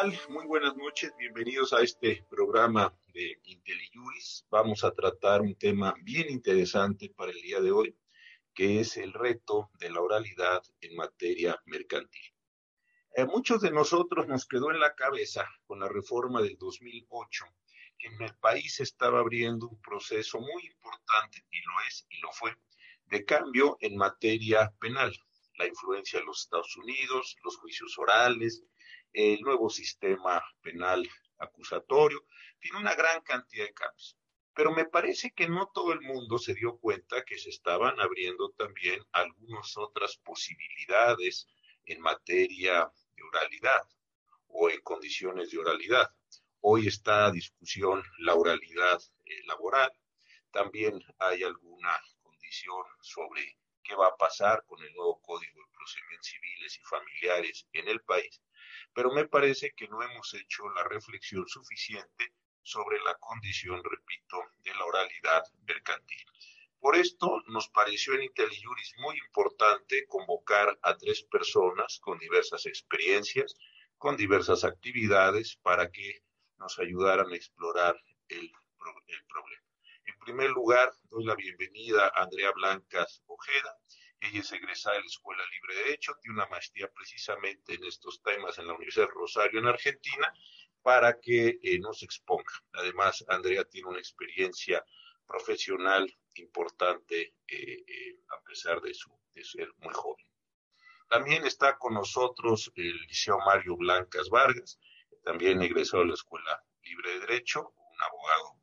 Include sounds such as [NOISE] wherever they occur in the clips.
tal? Muy buenas noches, bienvenidos a este programa de IntelliJuris. Vamos a tratar un tema bien interesante para el día de hoy, que es el reto de la oralidad en materia mercantil. A muchos de nosotros nos quedó en la cabeza con la reforma del 2008 que en el país estaba abriendo un proceso muy importante, y lo es y lo fue, de cambio en materia penal. La influencia de los Estados Unidos, los juicios orales, el nuevo sistema penal acusatorio, tiene una gran cantidad de cambios. Pero me parece que no todo el mundo se dio cuenta que se estaban abriendo también algunas otras posibilidades en materia de oralidad o en condiciones de oralidad. Hoy está a discusión la oralidad eh, laboral. También hay alguna condición sobre qué va a pasar con el nuevo Código de Procedimientos Civiles y Familiares en el país pero me parece que no hemos hecho la reflexión suficiente sobre la condición, repito, de la oralidad mercantil. Por esto nos pareció en IntelliJuris muy importante convocar a tres personas con diversas experiencias, con diversas actividades, para que nos ayudaran a explorar el, el problema. En primer lugar, doy la bienvenida a Andrea Blancas Ojeda. Ella es egresada de la Escuela Libre de Derecho, tiene una maestría precisamente en estos temas en la Universidad de Rosario, en Argentina, para que eh, nos exponga. Además, Andrea tiene una experiencia profesional importante, eh, eh, a pesar de, su, de ser muy joven. También está con nosotros el Liceo Mario Blancas Vargas, también egresó de la Escuela Libre de Derecho, un abogado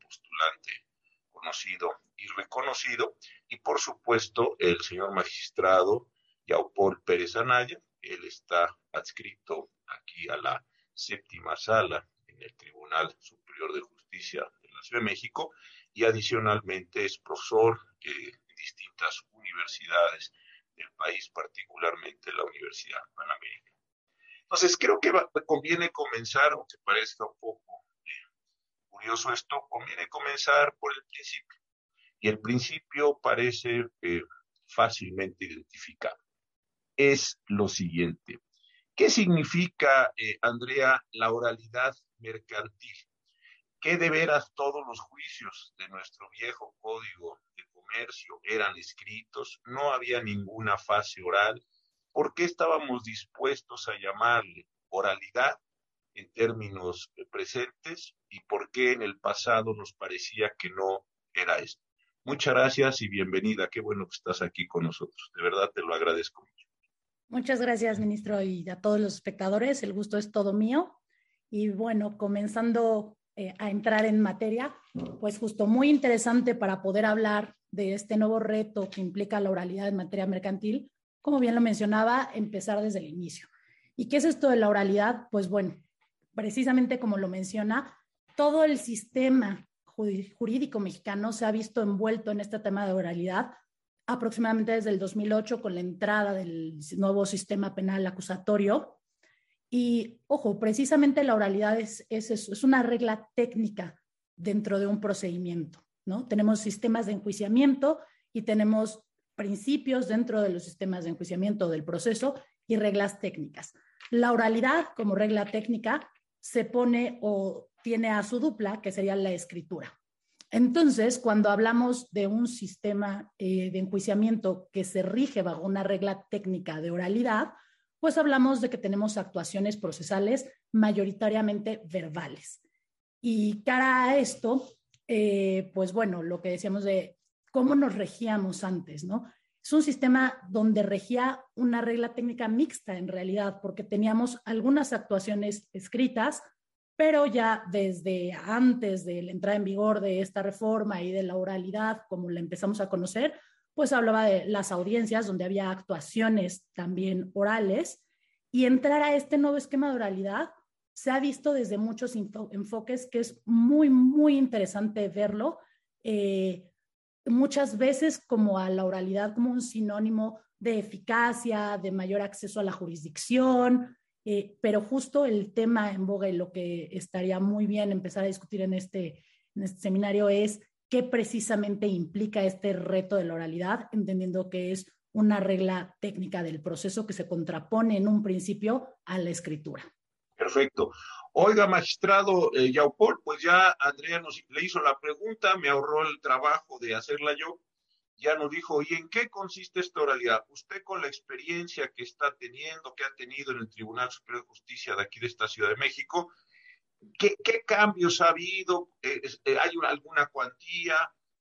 conocido y reconocido, y por supuesto el señor magistrado Yaupol Pérez Anaya, él está adscrito aquí a la séptima sala en el Tribunal Superior de Justicia de la Ciudad de México y adicionalmente es profesor en distintas universidades del país, particularmente la Universidad Panamericana. Entonces, creo que conviene comenzar, aunque parezca un poco curioso esto, conviene comenzar por el principio. Y el principio parece eh, fácilmente identificado. Es lo siguiente. ¿Qué significa, eh, Andrea, la oralidad mercantil? Que de veras todos los juicios de nuestro viejo código de comercio eran escritos, no había ninguna fase oral. ¿Por qué estábamos dispuestos a llamarle oralidad en términos presentes y por qué en el pasado nos parecía que no era esto. Muchas gracias y bienvenida. Qué bueno que estás aquí con nosotros. De verdad te lo agradezco mucho. Muchas gracias, ministro, y a todos los espectadores. El gusto es todo mío. Y bueno, comenzando eh, a entrar en materia, pues justo muy interesante para poder hablar de este nuevo reto que implica la oralidad en materia mercantil. Como bien lo mencionaba, empezar desde el inicio. ¿Y qué es esto de la oralidad? Pues bueno, precisamente como lo menciona, todo el sistema jurídico mexicano se ha visto envuelto en este tema de oralidad aproximadamente desde el 2008 con la entrada del nuevo sistema penal acusatorio. Y ojo, precisamente la oralidad es, es, es una regla técnica dentro de un procedimiento, ¿no? Tenemos sistemas de enjuiciamiento y tenemos principios dentro de los sistemas de enjuiciamiento del proceso y reglas técnicas. La oralidad como regla técnica se pone o tiene a su dupla, que sería la escritura. Entonces, cuando hablamos de un sistema eh, de enjuiciamiento que se rige bajo una regla técnica de oralidad, pues hablamos de que tenemos actuaciones procesales mayoritariamente verbales. Y cara a esto, eh, pues bueno, lo que decíamos de cómo nos regíamos antes, ¿no? Es un sistema donde regía una regla técnica mixta en realidad, porque teníamos algunas actuaciones escritas, pero ya desde antes de la entrada en vigor de esta reforma y de la oralidad, como la empezamos a conocer, pues hablaba de las audiencias donde había actuaciones también orales y entrar a este nuevo esquema de oralidad se ha visto desde muchos enfoques que es muy, muy interesante verlo. Eh, muchas veces como a la oralidad como un sinónimo de eficacia, de mayor acceso a la jurisdicción, eh, pero justo el tema en boga y lo que estaría muy bien empezar a discutir este, en este seminario es qué precisamente implica este reto de la oralidad, entendiendo que es una regla técnica del proceso que se contrapone en un principio a la escritura. Perfecto. Oiga, magistrado eh, Yaupol, pues ya Andrea le hizo la pregunta, me ahorró el trabajo de hacerla yo. Ya nos dijo, ¿y en qué consiste esta oralidad? Usted con la experiencia que está teniendo, que ha tenido en el Tribunal Superior de Justicia de aquí de esta Ciudad de México, ¿qué, cambios ha habido? Eh, eh, ¿Hay alguna cuantía?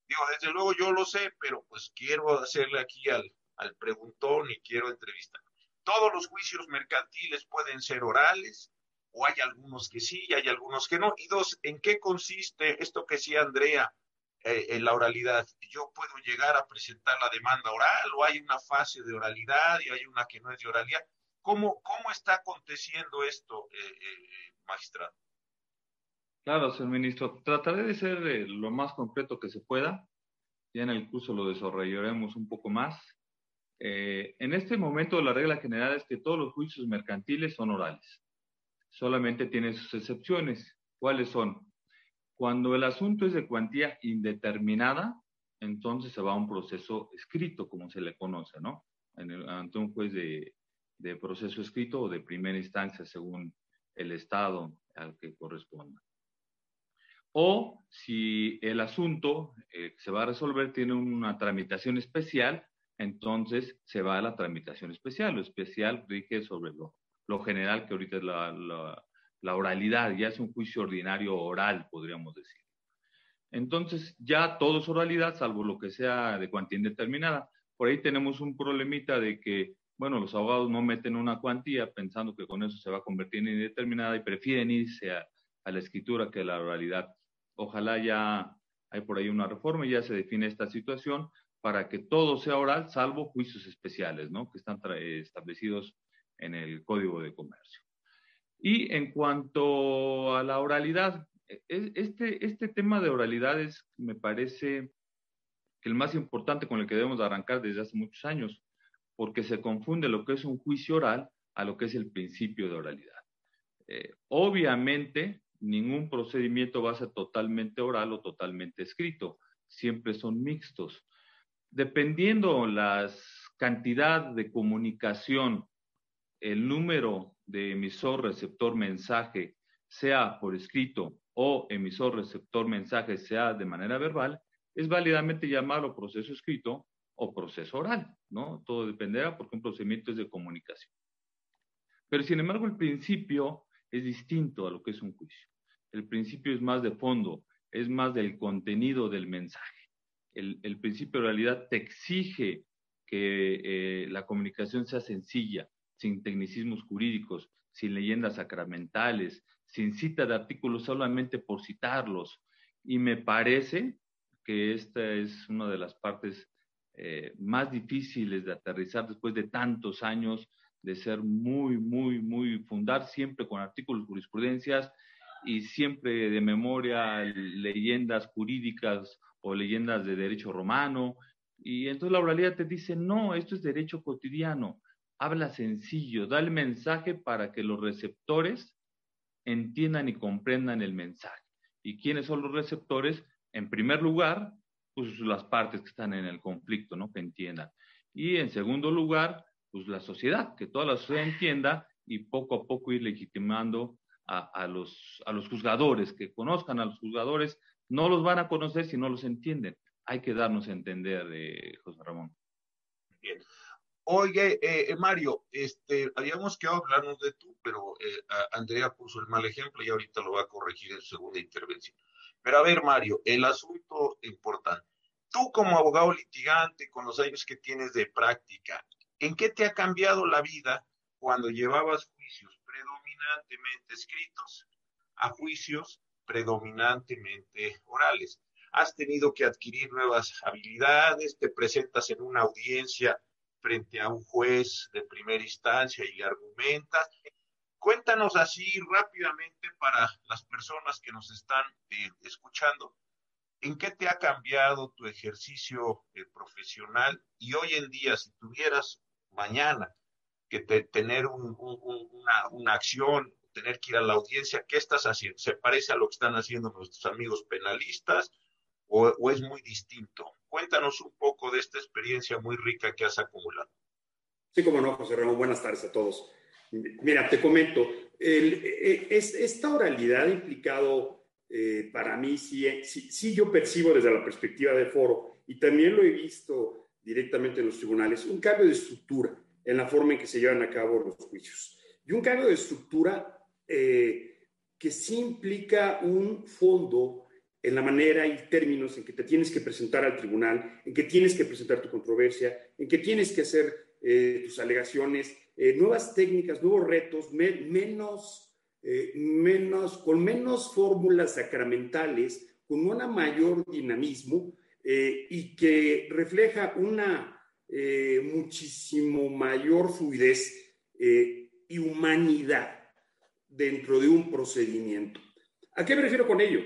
Digo, desde luego yo lo sé, pero pues quiero hacerle aquí al, al preguntón y quiero entrevistar. Todos los juicios mercantiles pueden ser orales, o hay algunos que sí y hay algunos que no. Y dos, ¿en qué consiste esto que decía Andrea eh, en la oralidad? ¿Yo puedo llegar a presentar la demanda oral o hay una fase de oralidad y hay una que no es de oralidad? ¿Cómo, cómo está aconteciendo esto, eh, eh, magistrado? Claro, señor ministro. Trataré de ser lo más completo que se pueda. Ya en el curso lo desarrollaremos un poco más. en este momento la regla general es que todos los juicios mercantiles son orales solamente tiene sus excepciones. ¿Cuáles son? Cuando el asunto es de cuantía indeterminada, entonces se va a un proceso escrito, como se le conoce, ¿no? Ante un juez de, proceso escrito o de primera instancia, según el estado al que corresponda. O si el asunto eh, se va a resolver tiene una tramitación especial, entonces se va a la tramitación especial. Lo especial rige sobre lo lo general que ahorita es la, oralidad, ya es un juicio ordinario oral, podríamos decir. Entonces, ya todo es oralidad, salvo lo que sea de cuantía indeterminada. Por ahí tenemos un problemita de que, bueno, los abogados no meten una cuantía pensando que con eso se va a convertir en indeterminada y prefieren irse a, a la escritura que a la oralidad. Ojalá ya hay por ahí una reforma y ya se define esta situación para que todo sea oral, salvo juicios especiales, ¿no? Que están establecidos en el Código de Comercio. Y en cuanto a la oralidad, e, e, este, este tema de oralidades me parece que el más importante con el que debemos arrancar desde hace muchos años, porque se confunde lo que es un juicio oral a lo que es el principio de oralidad. Eh, obviamente, ningún procedimiento va a ser totalmente oral o totalmente escrito, siempre son mixtos. Dependiendo la cantidad de comunicación el número de emisor receptor mensaje sea por escrito o emisor receptor mensaje sea de manera verbal, es válidamente llamarlo proceso escrito o proceso oral, ¿no? Todo dependerá porque un procedimiento es de comunicación. Pero sin embargo, el principio es distinto a lo que es un juicio. El principio es más de fondo, es más del contenido del mensaje. El, principio de realidad te exige que eh, la comunicación sea sencilla, sin tecnicismos jurídicos, sin leyendas sacramentales, sin cita de artículos solamente por citarlos. Y me parece que esta es una de las partes eh, más difíciles de aterrizar después de tantos años de ser muy, muy, muy, fundar siempre con artículos jurisprudencias y siempre de memoria leyendas jurídicas o leyendas de derecho romano. Y entonces la oralidad te dice, no, esto es derecho cotidiano habla sencillo, da el mensaje para que los receptores entiendan y comprendan el mensaje. ¿Y quiénes son los receptores? En primer lugar, pues las partes que están en el conflicto, ¿no? Que entiendan. Y en segundo lugar, pues la sociedad, que toda la sociedad entienda y poco a poco ir legitimando a, los, a los juzgadores, que conozcan a los juzgadores, no los van a conocer si no los entienden. Hay que darnos a entender, de José Ramón. Bien. Oye, eh, Mario, este, habíamos quedado hablarnos de tú, pero eh, Andrea puso el mal ejemplo y ahorita lo va a corregir en su segunda intervención. Pero a ver, Mario, el asunto importante. Tú como abogado litigante, con los años que tienes de práctica, ¿en qué te ha cambiado la vida cuando llevabas juicios predominantemente escritos a juicios predominantemente orales? Has tenido que adquirir nuevas habilidades, te presentas en una audiencia frente a un juez de primera instancia y argumenta. Cuéntanos así rápidamente para las personas que nos están eh, escuchando, ¿en qué te ha cambiado tu ejercicio eh, profesional? Y hoy en día, si tuvieras mañana que tener una, una acción, tener que ir a la audiencia, ¿qué estás haciendo? ¿Se parece a lo que están haciendo nuestros amigos penalistas o es muy distinto? Cuéntanos un poco de esta experiencia muy rica que has acumulado. Sí, como no, José Ramón. Buenas tardes a todos. Mira, te comento, eh, e, esta oralidad ha implicado, eh, para mí, sí, sí, yo percibo desde la perspectiva de foro, y también lo he visto directamente en los tribunales, un cambio de estructura en la forma en que se llevan a cabo los juicios. Y un cambio de estructura eh, que sí implica un fondo en la manera y términos en que te tienes que presentar al tribunal, en que tienes que presentar tu controversia, en que tienes que hacer eh, tus alegaciones, eh, nuevas técnicas, nuevos retos, menos, menos, con menos fórmulas sacramentales, con un mayor dinamismo y que refleja una muchísimo mayor fluidez y humanidad dentro de un procedimiento. ¿A qué me refiero con ello?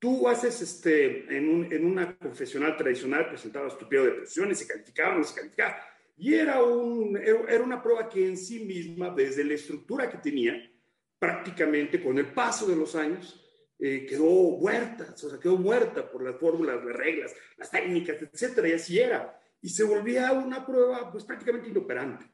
Tú haces este, en, una confesional tradicional, presentabas tu pliego de se calificaba, no se calificaba, y era, un, era una prueba que en sí misma, desde la estructura que tenía, prácticamente con el paso de los años, eh, quedó muerta, o sea, quedó muerta por las fórmulas, las reglas, las técnicas, etcétera, y así era. Y se volvía una prueba, pues prácticamente inoperante.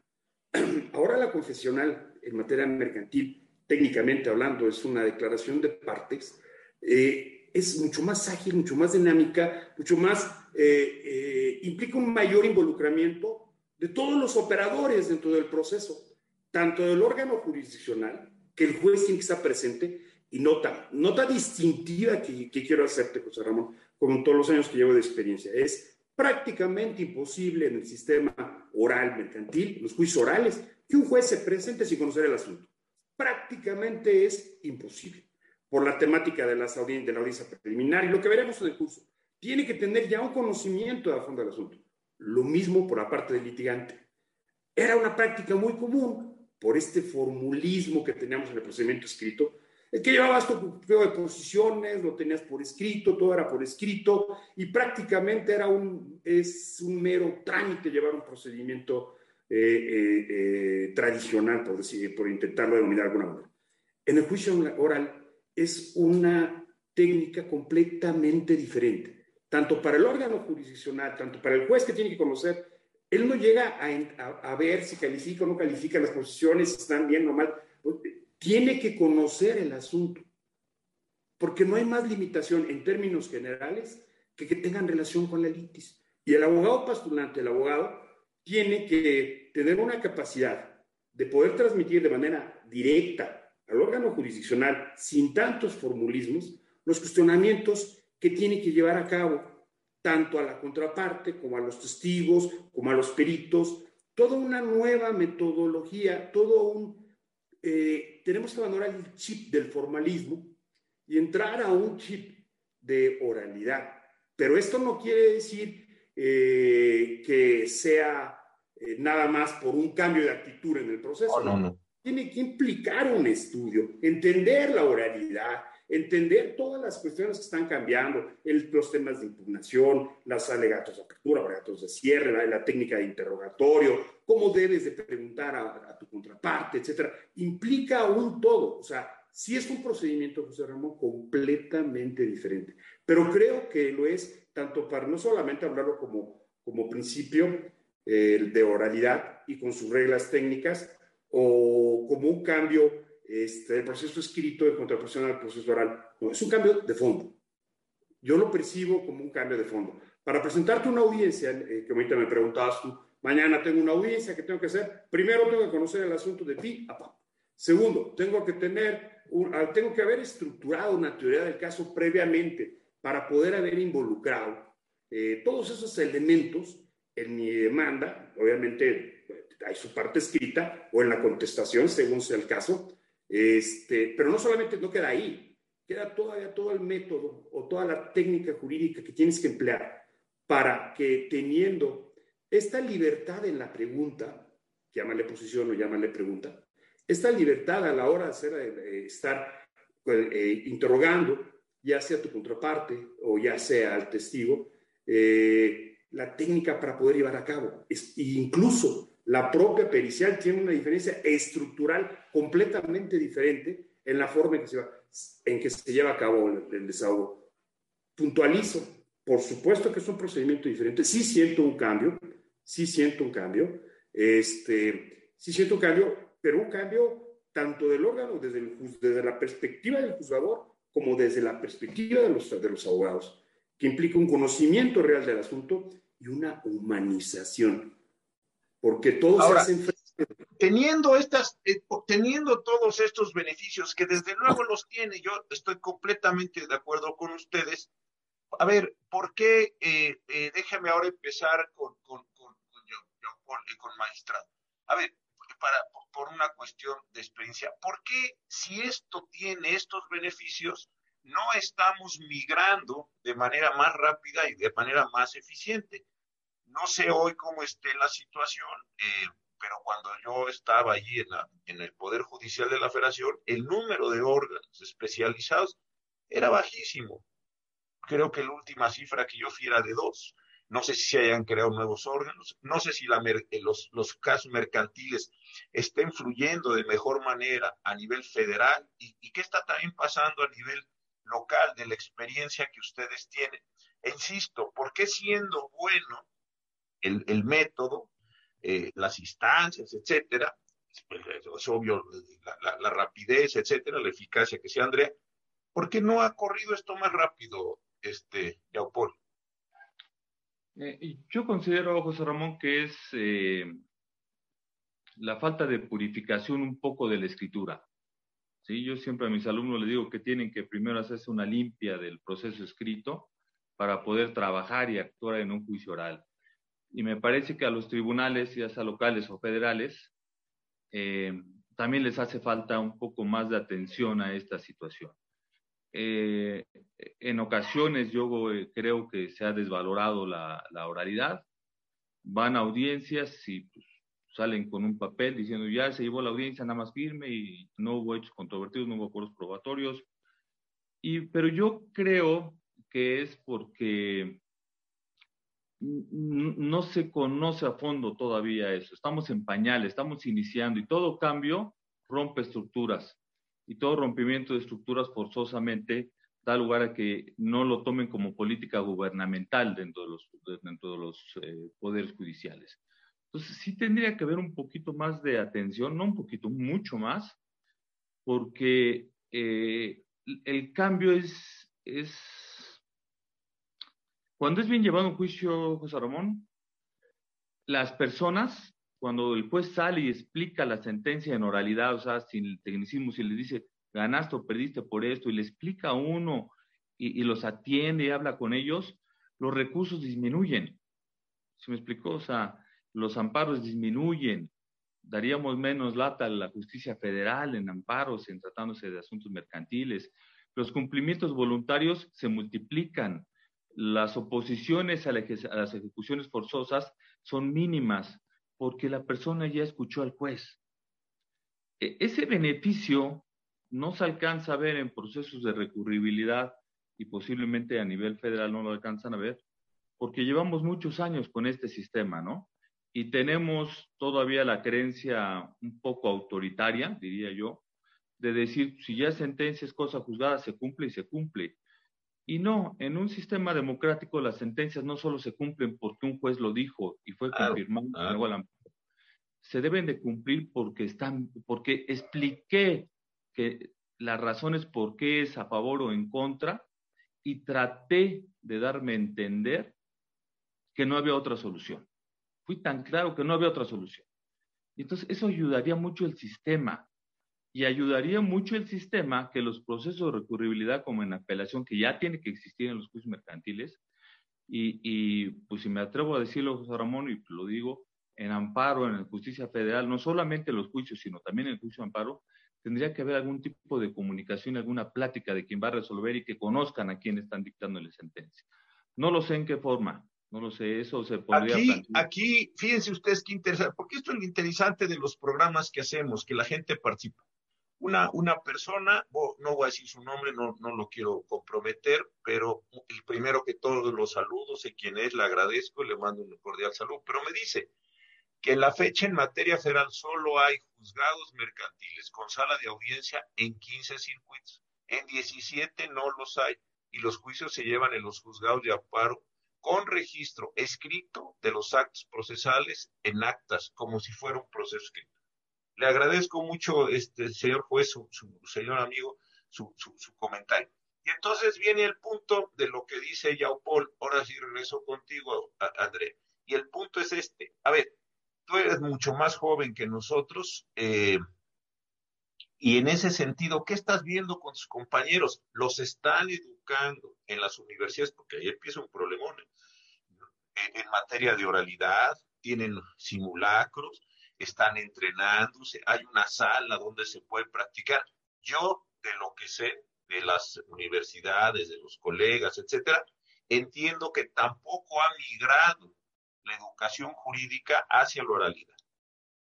[CLEARS THROAT] Ahora la confesional en materia mercantil, técnicamente hablando, es una declaración de partes, eh, es mucho más ágil, mucho más dinámica, mucho más, eh, eh, implica un mayor involucramiento de todos los operadores dentro del proceso, tanto del órgano jurisdiccional, que el juez tiene que estar presente, y nota, nota distintiva que, que quiero hacerte, José Ramón, como todos los años que llevo de experiencia, es prácticamente imposible en el sistema oral mercantil, los juicios orales, que un juez se presente sin conocer el asunto. Prácticamente es imposible por la temática de, las de la audiencia preliminar y lo que veremos en el curso. Tiene que tener ya un conocimiento a fondo del asunto. Lo mismo por la parte del litigante. Era una práctica muy común por este formulismo que teníamos en el procedimiento escrito, es que llevabas tu de posiciones, lo tenías por escrito, todo era por escrito, y prácticamente era un, es un mero trámite llevar un procedimiento eh, eh, eh, tradicional, por, decir, por intentarlo denominar de alguna manera. En el juicio oral es una técnica completamente diferente, tanto para el órgano jurisdiccional, tanto para el juez que tiene que conocer, él no llega a, ver si califica o no califica las posiciones, si están bien o mal tiene que conocer el asunto, porque no hay más limitación en términos generales que que tengan relación con la litis. Y el abogado postulante, el abogado, tiene que tener una capacidad de poder transmitir de manera directa al órgano jurisdiccional, sin tantos formulismos, los cuestionamientos que tiene que llevar a cabo tanto a la contraparte como a los testigos, como a los peritos, toda una nueva metodología, todo un eh, tenemos que abandonar el chip del formalismo y entrar a un chip de oralidad. Pero esto no quiere decir eh, que sea eh, nada más por un cambio de actitud en el proceso. no, no. Tiene que implicar un estudio, entender la oralidad, entender todas las cuestiones que están cambiando, los temas de impugnación, las alegatos de apertura, alegatos de cierre, la, técnica de interrogatorio, cómo debes de preguntar a, tu contraparte, etcétera, implica un todo. O sea, sí es un procedimiento, José Ramón, completamente diferente. Pero creo que lo es tanto para no solamente hablarlo como, como principio eh, de oralidad y con sus reglas técnicas, o como un cambio este, el proceso escrito de contraposición al proceso oral. No, es un cambio de fondo. Yo lo percibo como un cambio de fondo. Para presentarte una audiencia, eh, que ahorita me preguntabas tú, mañana tengo una audiencia, que tengo que hacer? Primero tengo que conocer el asunto de ti a. Segundo, tengo que tener, ah, tengo que haber estructurado una teoría del caso previamente para poder haber involucrado eh, todos esos elementos en mi demanda, obviamente hay su parte escrita o en la contestación, según sea el caso, este, pero no solamente no queda ahí, queda todavía todo el método o toda la técnica jurídica que tienes que emplear para que teniendo esta libertad en la pregunta, llámale posición o llámale pregunta, esta libertad a la hora de hacer, eh, estar eh, interrogando, ya sea tu contraparte o ya sea al testigo, eh, la técnica para poder llevar a cabo. Es, incluso la propia pericial tiene una diferencia estructural completamente diferente en la forma en que se, lleva a cabo el, desahogo. Puntualizo, por supuesto que es un procedimiento diferente, sí siento un cambio, sí siento un cambio, este, sí siento un cambio, pero un cambio tanto del órgano desde, desde la perspectiva del juzgador como desde la perspectiva de los abogados, que implica un conocimiento real del asunto y una humanización, porque todos se hacen teniendo estas, eh, teniendo todos estos beneficios que desde luego los tiene, yo estoy completamente de acuerdo con ustedes. A ver, ¿por qué? Eh, eh, déjame ahora empezar con, con, con, con, con magistrado. A ver, para, por una cuestión de experiencia, ¿por qué si esto tiene estos beneficios, no estamos migrando de manera más rápida y de manera más eficiente? No sé hoy cómo esté la situación. Eh, pero cuando yo estaba allí en, la, el Poder Judicial de la Federación, el número de órganos especializados era bajísimo. Creo que la última cifra que yo fui era de dos. No sé si se hayan creado nuevos órganos, no sé si la, eh, los, los casos mercantiles estén fluyendo de mejor manera a nivel federal y, y qué está también pasando a nivel local de la experiencia que ustedes tienen. E insisto, ¿por qué siendo bueno el, método, eh, las instancias, etcétera, pues, es obvio la, rapidez, etcétera, la eficacia que sea Andrea, ¿por qué no ha corrido esto más rápido, este, Yaupol? Eh, yo considero, José Ramón, que es eh, la falta de purificación un poco de la escritura. ¿sí? Yo siempre a mis alumnos les digo que tienen que primero hacerse una limpia del proceso escrito para poder trabajar y actuar en un juicio oral. Y me parece que a los tribunales, ya sea locales o federales, eh, también les hace falta un poco más de atención a esta situación. Eh, en ocasiones yo eh, creo que se ha desvalorado la, oralidad. Van a audiencias y pues, salen con un papel diciendo ya se llevó la audiencia nada más firme y no hubo hechos controvertidos, no hubo acuerdos probatorios. Y, pero yo creo que es porque no se conoce a fondo todavía eso. Estamos en pañales, estamos iniciando y todo cambio rompe estructuras y todo rompimiento de estructuras forzosamente da lugar a que no lo tomen como política gubernamental dentro de los, dentro de los eh, poderes judiciales. Entonces sí tendría que haber un poquito más de atención, no un poquito, mucho más, porque eh, el cambio es, es cuando es bien llevado un juicio, José Ramón, las personas, cuando el juez sale y explica la sentencia en oralidad, o sea, sin tecnicismo, si le dice, ganaste o perdiste por esto, y le explica a uno y, los atiende y habla con ellos, los recursos disminuyen. ¿Se me explicó? O sea, los amparos disminuyen, daríamos menos lata a la justicia federal en amparos, en tratándose de asuntos mercantiles. Los cumplimientos voluntarios se multiplican las oposiciones a, las ejecuciones forzosas son mínimas porque la persona ya escuchó al juez. E, ese beneficio no se alcanza a ver en procesos de recurribilidad y posiblemente a nivel federal no lo alcanzan a ver, porque llevamos muchos años con este sistema, ¿no? Y tenemos todavía la creencia un poco autoritaria, diría yo, de decir, si ya sentencia es cosa juzgada, se cumple y se cumple. Y no, en un sistema democrático las sentencias no solo se cumplen porque un juez lo dijo y fue confirmado, se deben de cumplir porque están, porque expliqué que las razones por qué es a favor o en contra y traté de darme a entender que no había otra solución. Fui tan claro que no había otra solución. Y entonces eso ayudaría mucho el sistema y ayudaría mucho el sistema que los procesos de recurribilidad como en apelación, que ya tiene que existir en los juicios mercantiles, y, y pues si me atrevo a decirlo, José Ramón, y lo digo, en amparo, en justicia federal, no solamente en los juicios, sino también en el juicio de amparo, tendría que haber algún tipo de comunicación, alguna plática de quien va a resolver y que conozcan a quién están dictando la sentencia. No lo sé en qué forma, no lo sé, eso se podría aquí, Aquí, fíjense ustedes qué interesante, porque esto es lo interesante de los programas que hacemos, que la gente participa una, una persona, no voy a decir su nombre, no, no lo quiero comprometer, pero el primero que todos los saludos, sé quién es, le agradezco y le mando un cordial saludo, pero me dice que en la fecha en materia federal solo hay juzgados mercantiles con sala de audiencia en 15 circuitos, en 17 no los hay y los juicios se llevan en los juzgados de amparo con registro escrito de los actos procesales en actas, como si fuera un proceso escrito. Le agradezco mucho, este señor juez, su, señor amigo, su, comentario. Y entonces viene el punto de lo que dice Paul. Ahora sí regreso contigo, André. Y el punto es este. A ver, tú eres mucho más joven que nosotros. Eh, y en ese sentido, ¿qué estás viendo con tus compañeros? ¿Los están educando en las universidades? Porque ahí empieza un problemón. En, en materia de oralidad, tienen simulacros, están entrenándose, hay una sala donde se puede practicar. Yo, de lo que sé de las universidades, de los colegas, etcétera, entiendo que tampoco ha migrado la educación jurídica hacia la oralidad.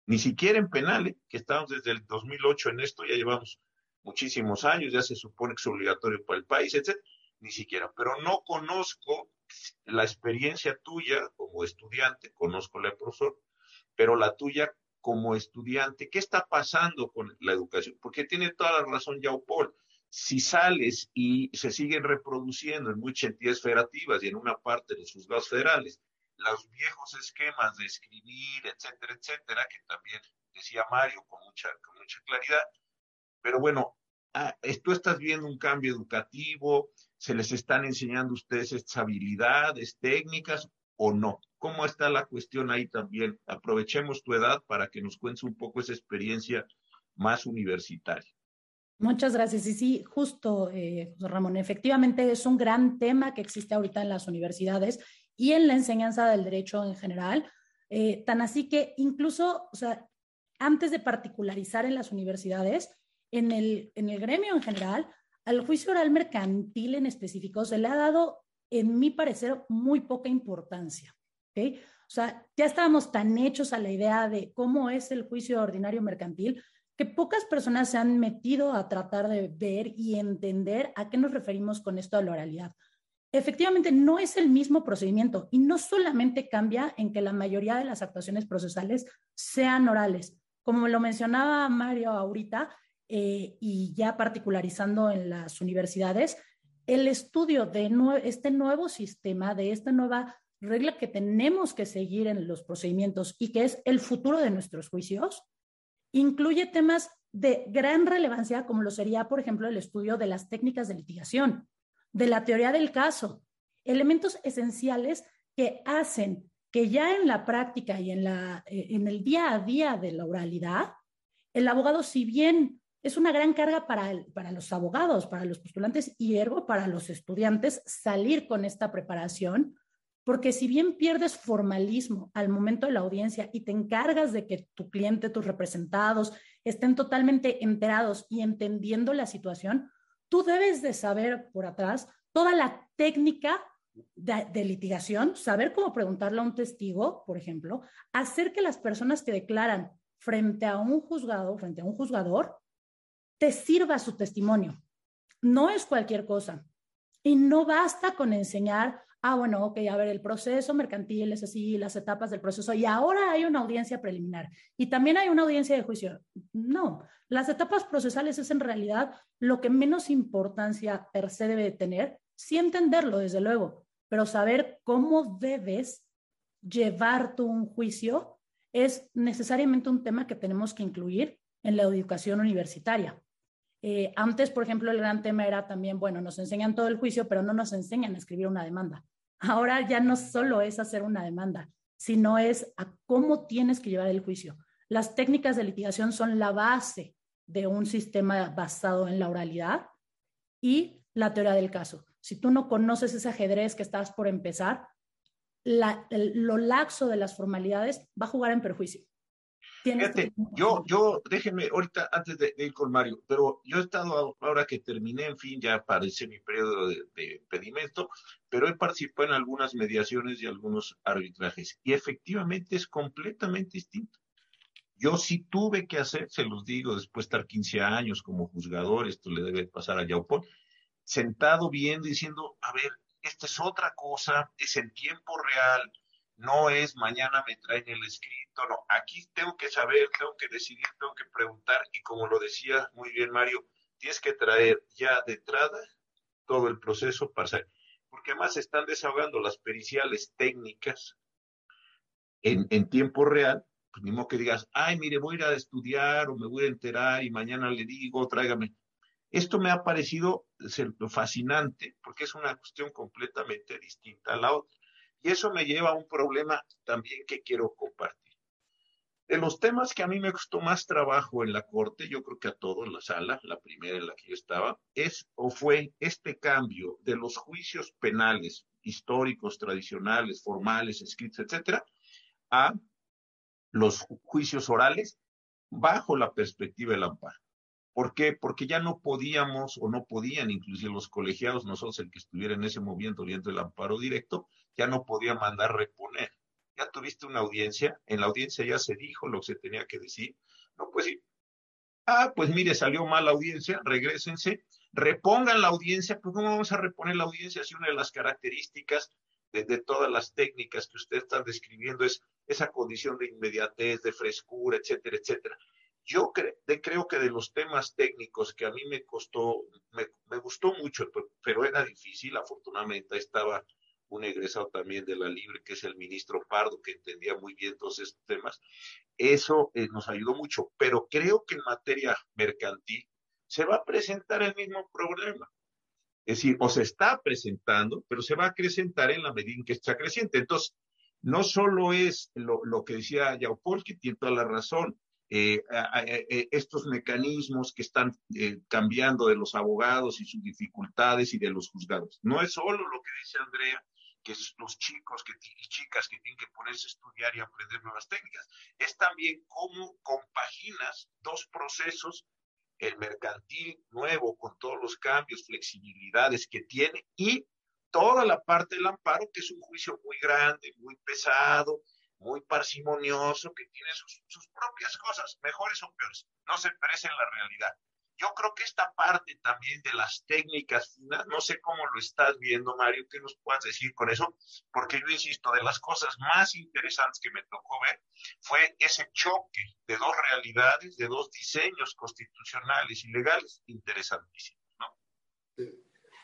Ni siquiera en penal, ¿eh? que estamos desde el 2008 en esto, ya llevamos muchísimos años, ya se supone que es obligatorio para el país, etcétera, ni siquiera. Pero no conozco la experiencia tuya como estudiante, conozco la profesor, pero la tuya como estudiante, ¿qué está pasando con la educación? Porque tiene toda la razón Paul. Si sales y se siguen reproduciendo en muchas entidades federativas y en una parte de los juzgados federales, los viejos esquemas de escribir, etcétera, etcétera, que también decía Mario con mucha, con mucha claridad, pero bueno, ah, tú estás viendo un cambio educativo, se les están enseñando a ustedes estas habilidades técnicas o no. ¿Cómo está la cuestión ahí también? Aprovechemos tu edad para que nos cuentes un poco esa experiencia más universitaria. Muchas gracias. Y sí, justo, eh, Ramón, efectivamente es un gran tema que existe ahorita en las universidades y en la enseñanza del derecho en general. Eh, tan así que incluso, o sea, antes de particularizar en las universidades, en el, en el gremio en general, al juicio oral mercantil en específico se le ha dado, en mi parecer, muy poca importancia. ¿Okay? O sea, ya estábamos tan hechos a la idea de cómo es el juicio ordinario mercantil que pocas personas se han metido a tratar de ver y entender a qué nos referimos con esto de la oralidad. Efectivamente, no es el mismo procedimiento y no solamente cambia en que la mayoría de las actuaciones procesales sean orales. Como lo mencionaba Mario ahorita, eh, y ya particularizando en las universidades, el estudio de este nuevo sistema, de esta nueva regla que tenemos que seguir en los procedimientos y que es el futuro de nuestros juicios, incluye temas de gran relevancia, como lo sería, por ejemplo, el estudio de las técnicas de litigación, de la teoría del caso, elementos esenciales que hacen que ya en la práctica y en, la, eh, en el día a día de la oralidad, el abogado, si bien es una gran carga para, para los abogados, para los postulantes y ergo para los estudiantes salir con esta preparación, porque si bien pierdes formalismo al momento de la audiencia y te encargas de que tu cliente, tus representados estén totalmente enterados y entendiendo la situación, tú debes de saber por atrás toda la técnica de, litigación, saber cómo preguntarle a un testigo, por ejemplo, hacer que las personas que declaran frente a un juzgado, frente a un juzgador, te sirva su testimonio. No es cualquier cosa. Y no basta con enseñar, ah, bueno, ok, a ver, el proceso mercantil es así, las etapas del proceso, y ahora hay una audiencia preliminar. Y también hay una audiencia de juicio. No, las etapas procesales es en realidad lo que menos importancia per se debe tener, sí entenderlo, desde luego, pero saber cómo debes llevar tu un juicio es necesariamente un tema que tenemos que incluir en la educación universitaria. Eh, antes, por ejemplo, el gran tema era también, bueno, nos enseñan todo el juicio, pero no nos enseñan a escribir una demanda. Ahora ya no solo es hacer una demanda, sino es a cómo tienes que llevar el juicio. Las técnicas de litigación son la base de un sistema basado en la oralidad y la teoría del caso. Si tú no conoces ese ajedrez que estás por empezar, lo laxo de las formalidades va a jugar en perjuicio. Fíjate, yo, yo, déjenme ahorita antes de, ir con Mario, pero yo he estado ahora que terminé, en fin, ya parece mi periodo de, de, pedimento, pero he participado en algunas mediaciones y algunos arbitrajes y efectivamente es completamente distinto. Yo sí tuve que hacer, se los digo, después de estar 15 años como juzgador, esto le debe pasar a Yaupón, sentado viendo diciendo, a ver, esta es otra cosa, es en tiempo real, no es mañana me traen el escrito, no, aquí tengo que saber, tengo que decidir, tengo que preguntar y como lo decía muy bien Mario, tienes que traer ya de entrada todo el proceso para saber, porque además están desahogando las periciales técnicas en, en tiempo real, pues, ni modo que digas, ay, mire, voy a ir a estudiar o me voy a enterar y mañana le digo, tráigame. Esto me ha parecido fascinante porque es una cuestión completamente distinta a la otra. Y eso me lleva a un problema también que quiero compartir. De los temas que a mí me costó más trabajo en la corte, yo creo que a todos la sala, la primera en la que yo estaba, es o fue este cambio de los juicios penales históricos, tradicionales, formales, escritos, etcétera, a los juicios orales bajo la perspectiva del amparo. ¿Por qué? Porque ya no podíamos o no podían, inclusive los colegiados, nosotros el que estuviera en ese movimiento viendo el amparo directo, ya no podía mandar reponer. Ya tuviste una audiencia, en la audiencia ya se dijo lo que se tenía que decir. No, pues sí. Ah, pues mire, salió mal la audiencia, regresense, repongan la audiencia, pues ¿cómo vamos a reponer la audiencia si una de las características de, todas las técnicas que usted está describiendo es esa condición de inmediatez, de frescura, etcétera, etcétera. Yo creo que de los temas técnicos que a mí me costó, me, gustó mucho, pero, era difícil, afortunadamente estaba un egresado también de la Libre, que es el ministro Pardo, que entendía muy bien todos estos temas. Eso eh, nos ayudó mucho, pero creo que en materia mercantil se va a presentar el mismo problema. Es decir, o se está presentando, pero se va a acrecentar en la medida en que está creciente. Entonces, no solo es lo, lo que decía Yaupolsky, tiene toda la razón, eh, eh, estos mecanismos que están cambiando de los abogados y sus dificultades y de los juzgados. No es solo lo que dice Andrea, que es los chicos que, y chicas que tienen que ponerse a estudiar y aprender nuevas técnicas, es también cómo compaginas dos procesos, el mercantil nuevo con todos los cambios, flexibilidades que tiene y toda la parte del amparo, que es un juicio muy grande, muy pesado, muy parsimonioso, que tiene sus, propias cosas, mejores o peores, no se parece en la realidad. Yo creo que esta parte también de las técnicas finas, no sé cómo lo estás viendo, Mario, ¿qué nos puedas decir con eso? Porque yo insisto, de las cosas más interesantes que me tocó ver fue ese choque de dos realidades, de dos diseños constitucionales y legales interesantísimos, ¿no?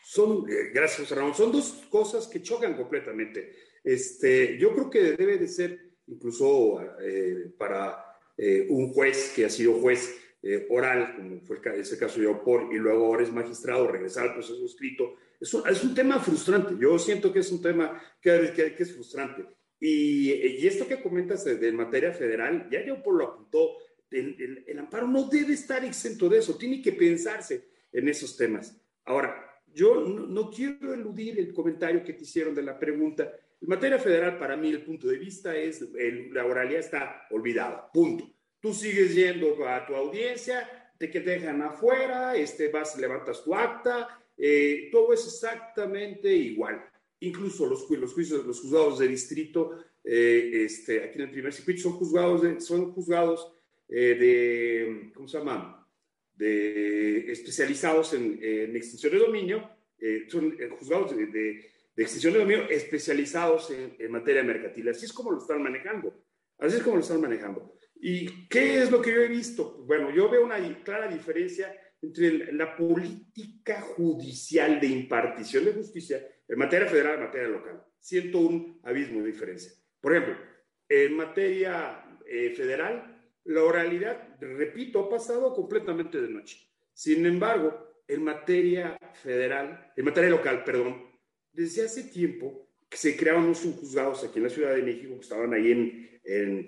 Son, eh, gracias, Ramón, son dos cosas que chocan completamente. Este, yo creo que debe de ser incluso eh, para eh, un juez que ha sido juez eh, oral, como fue el, ese caso de Opor, y luego ahora es magistrado, regresar al proceso escrito, es un, es un tema frustrante. Yo siento que es un tema que, que, que es frustrante. Y, y, esto que comentas de, materia federal, ya Opor lo apuntó, el, el, amparo no debe estar exento de eso, tiene que pensarse en esos temas. Ahora, yo no, quiero eludir el comentario que te hicieron de la pregunta en materia federal, para mí, el punto de vista es la oralidad está olvidada, punto. Tú sigues yendo a tu audiencia, te que dejan afuera, este, vas, levantas tu acta, eh, todo es exactamente igual. Incluso los, los juicios, los juzgados de distrito, eh, este, aquí en el primer circuito, son juzgados, de, son juzgados eh, de, ¿cómo se llama? De, especializados en, en extinción de dominio, son juzgados de de extinción de dominio especializados en, materia mercantil. Así es como lo están manejando. Así es como lo están manejando. ¿Y qué es lo que yo he visto? Bueno, yo veo una clara diferencia entre la política judicial de impartición de justicia en materia federal y en materia local. Siento un abismo de diferencia. Por ejemplo, en materia eh, federal, la oralidad, repito, ha pasado completamente de noche. Sin embargo, en materia federal, en materia local, perdón, desde hace tiempo se creaban unos juzgados aquí en la Ciudad de México, que estaban ahí en, en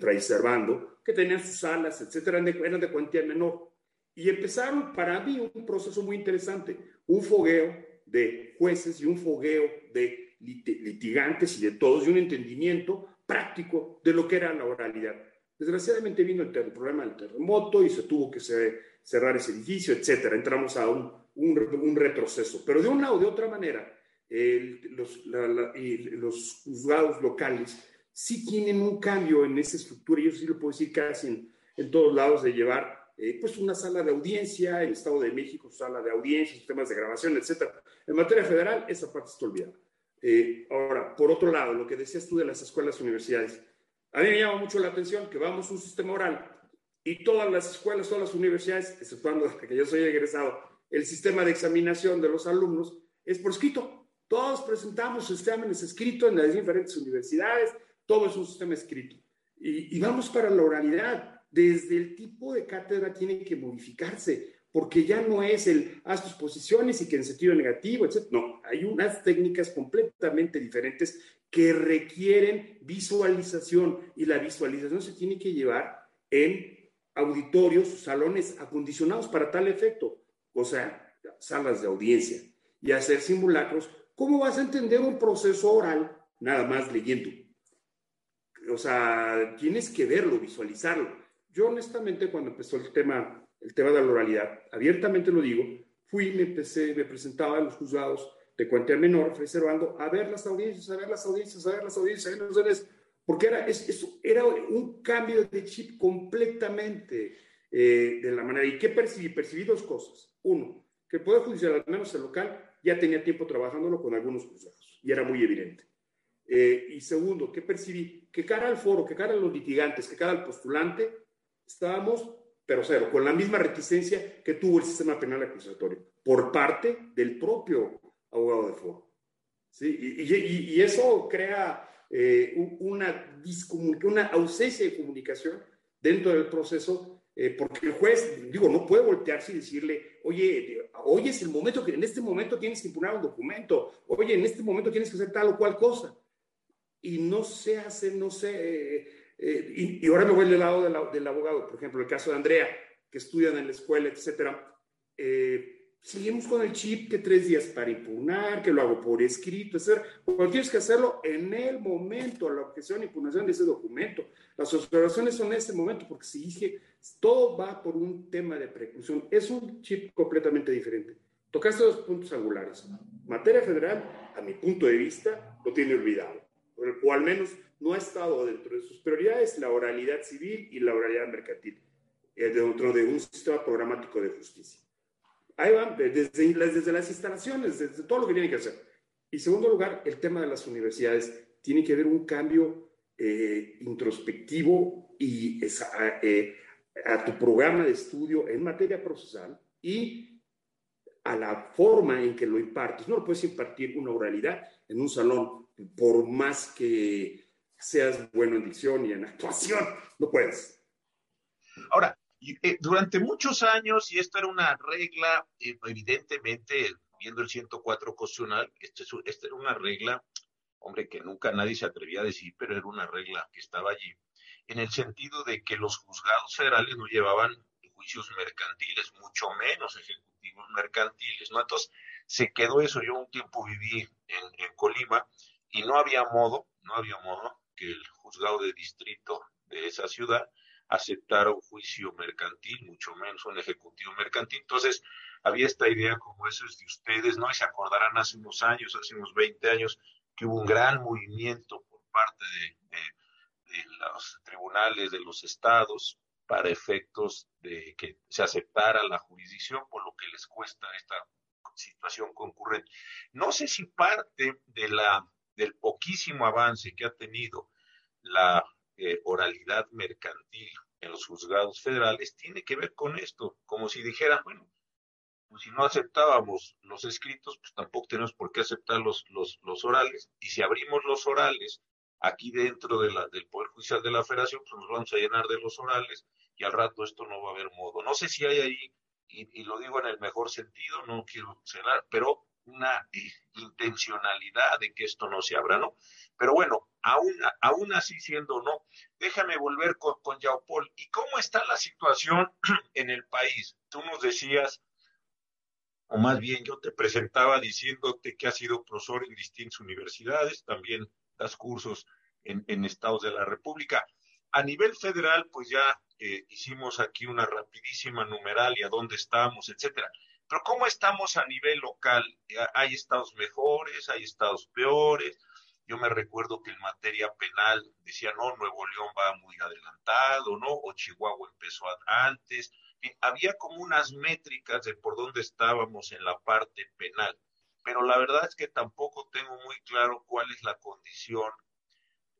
que tenían sus salas, etcétera, eran de, cuantía menor. Y empezaron para mí un proceso muy interesante, un fogueo de jueces y un fogueo de litigantes y de todos, y un entendimiento práctico de lo que era la oralidad. Desgraciadamente vino el, problema del terremoto y se tuvo que cerrar ese edificio, etcétera. Entramos a un, un, un retroceso. Pero de una o de otra manera, los, los, juzgados locales sí tienen un cambio en esa estructura, yo sí lo puedo decir casi en, todos lados, de llevar eh, pues una sala de audiencia, el Estado de México, sala de audiencia, sistemas de grabación, etc. En materia federal, esa parte está olvidada. Eh, ahora, por otro lado, lo que decías tú de las escuelas universidades, a mí me llama mucho la atención que vamos a un sistema oral y todas las escuelas, todas las universidades, exceptuando [LAUGHS] que yo soy egresado, el sistema de examinación de los alumnos es por escrito. Todos presentamos exámenes escritos en las diferentes universidades, todo es un sistema escrito. Y, y vamos para la oralidad. Desde el tipo de cátedra tiene que modificarse porque ya no es el haz tus posiciones y que en sentido negativo, etc. No, hay unas técnicas completamente diferentes que requieren visualización y la visualización se tiene que llevar en auditorios, salones acondicionados para tal efecto, o sea, salas de audiencia y hacer simulacros. ¿Cómo vas a entender un proceso oral nada más leyendo? O sea, tienes que verlo, visualizarlo. Yo honestamente cuando empezó el tema el tema de la oralidad, abiertamente lo digo, fui, me empecé, me presentaba en los juzgados de cuantía menor, reservando a ver las audiencias, a ver las audiencias, a ver las audiencias, a ver las audiencias, porque era, es, era un cambio de chip completamente eh, de la manera. ¿Y qué percibí? Percibí dos cosas. Uno, que el Poder Judicial, al menos el local, ya tenía tiempo trabajándolo con algunos juzgados, y era muy evidente. Eh, y segundo, ¿qué percibí? Que cara al foro, que cara a los litigantes, que cara al postulante, estábamos pero cero, con la misma reticencia que tuvo el sistema penal acusatorio por parte del propio abogado de foro. ¿sí? Y, eso crea eh, una, una ausencia de comunicación dentro del proceso, eh, porque el juez, digo, no puede voltearse y decirle, oye, hoy es el momento que en este momento tienes que impugnar un documento, oye, en este momento tienes que hacer tal o cual cosa. Y no se hace, no se... Eh, y, ahora me voy del lado del abogado, por ejemplo, el caso de Andrea, que estudian en la escuela, etcétera. Eh, seguimos con el chip que tres días para impugnar, que lo hago por escrito, etc. Cuando tienes que hacerlo en el momento, la objeción e impugnación de ese documento. Las observaciones son en ese momento, porque si dije, todo va por un tema de preclusión. Es un chip completamente diferente. Tocaste dos puntos angulares. Materia federal, a mi punto de vista, lo tiene olvidado o al menos no ha estado dentro de sus prioridades la oralidad civil y la oralidad mercantil, eh, dentro de un sistema programático de justicia. Ahí van, desde, desde las instalaciones, desde todo lo que tienen que hacer. Y segundo lugar, el tema de las universidades. Tiene que haber un cambio eh, introspectivo y a, eh, a tu programa de estudio en materia procesal y a la forma en que lo impartes. No lo puedes impartir una oralidad en un salón por más que seas bueno en dicción y en actuación, no puedes. Ahora, eh, durante muchos años, y esto era una regla, eh, evidentemente, viendo el 104 constitucional, esta este era una regla, hombre, que nunca nadie se atrevía a decir, pero era una regla que estaba allí, en el sentido de que los juzgados federales no llevaban juicios mercantiles, mucho menos ejecutivos mercantiles, ¿no? Entonces, se quedó eso. Yo un tiempo viví en Colima y no había modo, no había modo que el juzgado de distrito de esa ciudad aceptara un juicio mercantil, mucho menos un ejecutivo mercantil. Entonces, había esta idea como eso es de ustedes, ¿no? Y se acordarán hace unos años, hace unos 20 años, que hubo un gran movimiento por parte de los tribunales de los estados para efectos de que se aceptara la jurisdicción, por lo que les cuesta esta situación concurrente. No sé si parte de la del poquísimo avance que ha tenido la eh, oralidad mercantil en los juzgados federales tiene que ver con esto, como si dijeran, bueno, pues si no aceptábamos los escritos, pues tampoco tenemos por qué aceptar los, los, los orales, y si abrimos los orales aquí dentro de del Poder Judicial de la Federación, pues nos vamos a llenar de los orales y al rato esto no va a haber modo. No sé si hay ahí, y, y lo digo en el mejor sentido, no quiero cenar, pero una intencionalidad de que esto no se abra, ¿no? Pero bueno, aún, aún así siendo no, déjame volver con, con. ¿Y cómo está la situación [CLEARS THROAT] en el país? Tú nos decías, o más bien yo te presentaba diciéndote que has sido profesor en distintas universidades, también das cursos en, en estados de la República. A nivel federal, pues ya eh, hicimos aquí una rapidísima numeral y a dónde estamos, etcétera. Pero ¿cómo estamos a nivel local? Hay estados mejores, hay estados peores. Yo me recuerdo que en materia penal decía, no, Nuevo León va muy adelantado, ¿no? O Chihuahua empezó antes. había como unas métricas de por dónde estábamos en la parte penal. Pero la verdad es que tampoco tengo muy claro cuál es la condición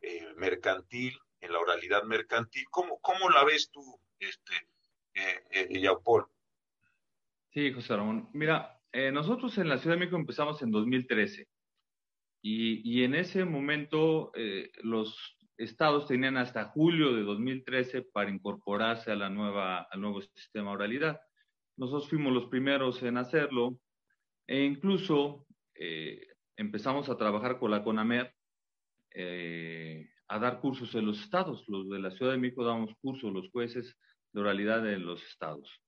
eh, mercantil, en la oralidad mercantil. ¿Cómo, cómo la ves tú, este, eh, eh? Sí, José Ramón. Mira, eh, nosotros en la Ciudad de México empezamos en 2013 y, y en ese momento eh, los estados tenían hasta julio de 2013 para incorporarse a la nueva, al nuevo sistema oralidad. Nosotros fuimos los primeros en hacerlo e incluso eh, empezamos a trabajar con la CONAMER a dar cursos en los estados. Los de la Ciudad de México damos cursos, los jueces de oralidad en los estados.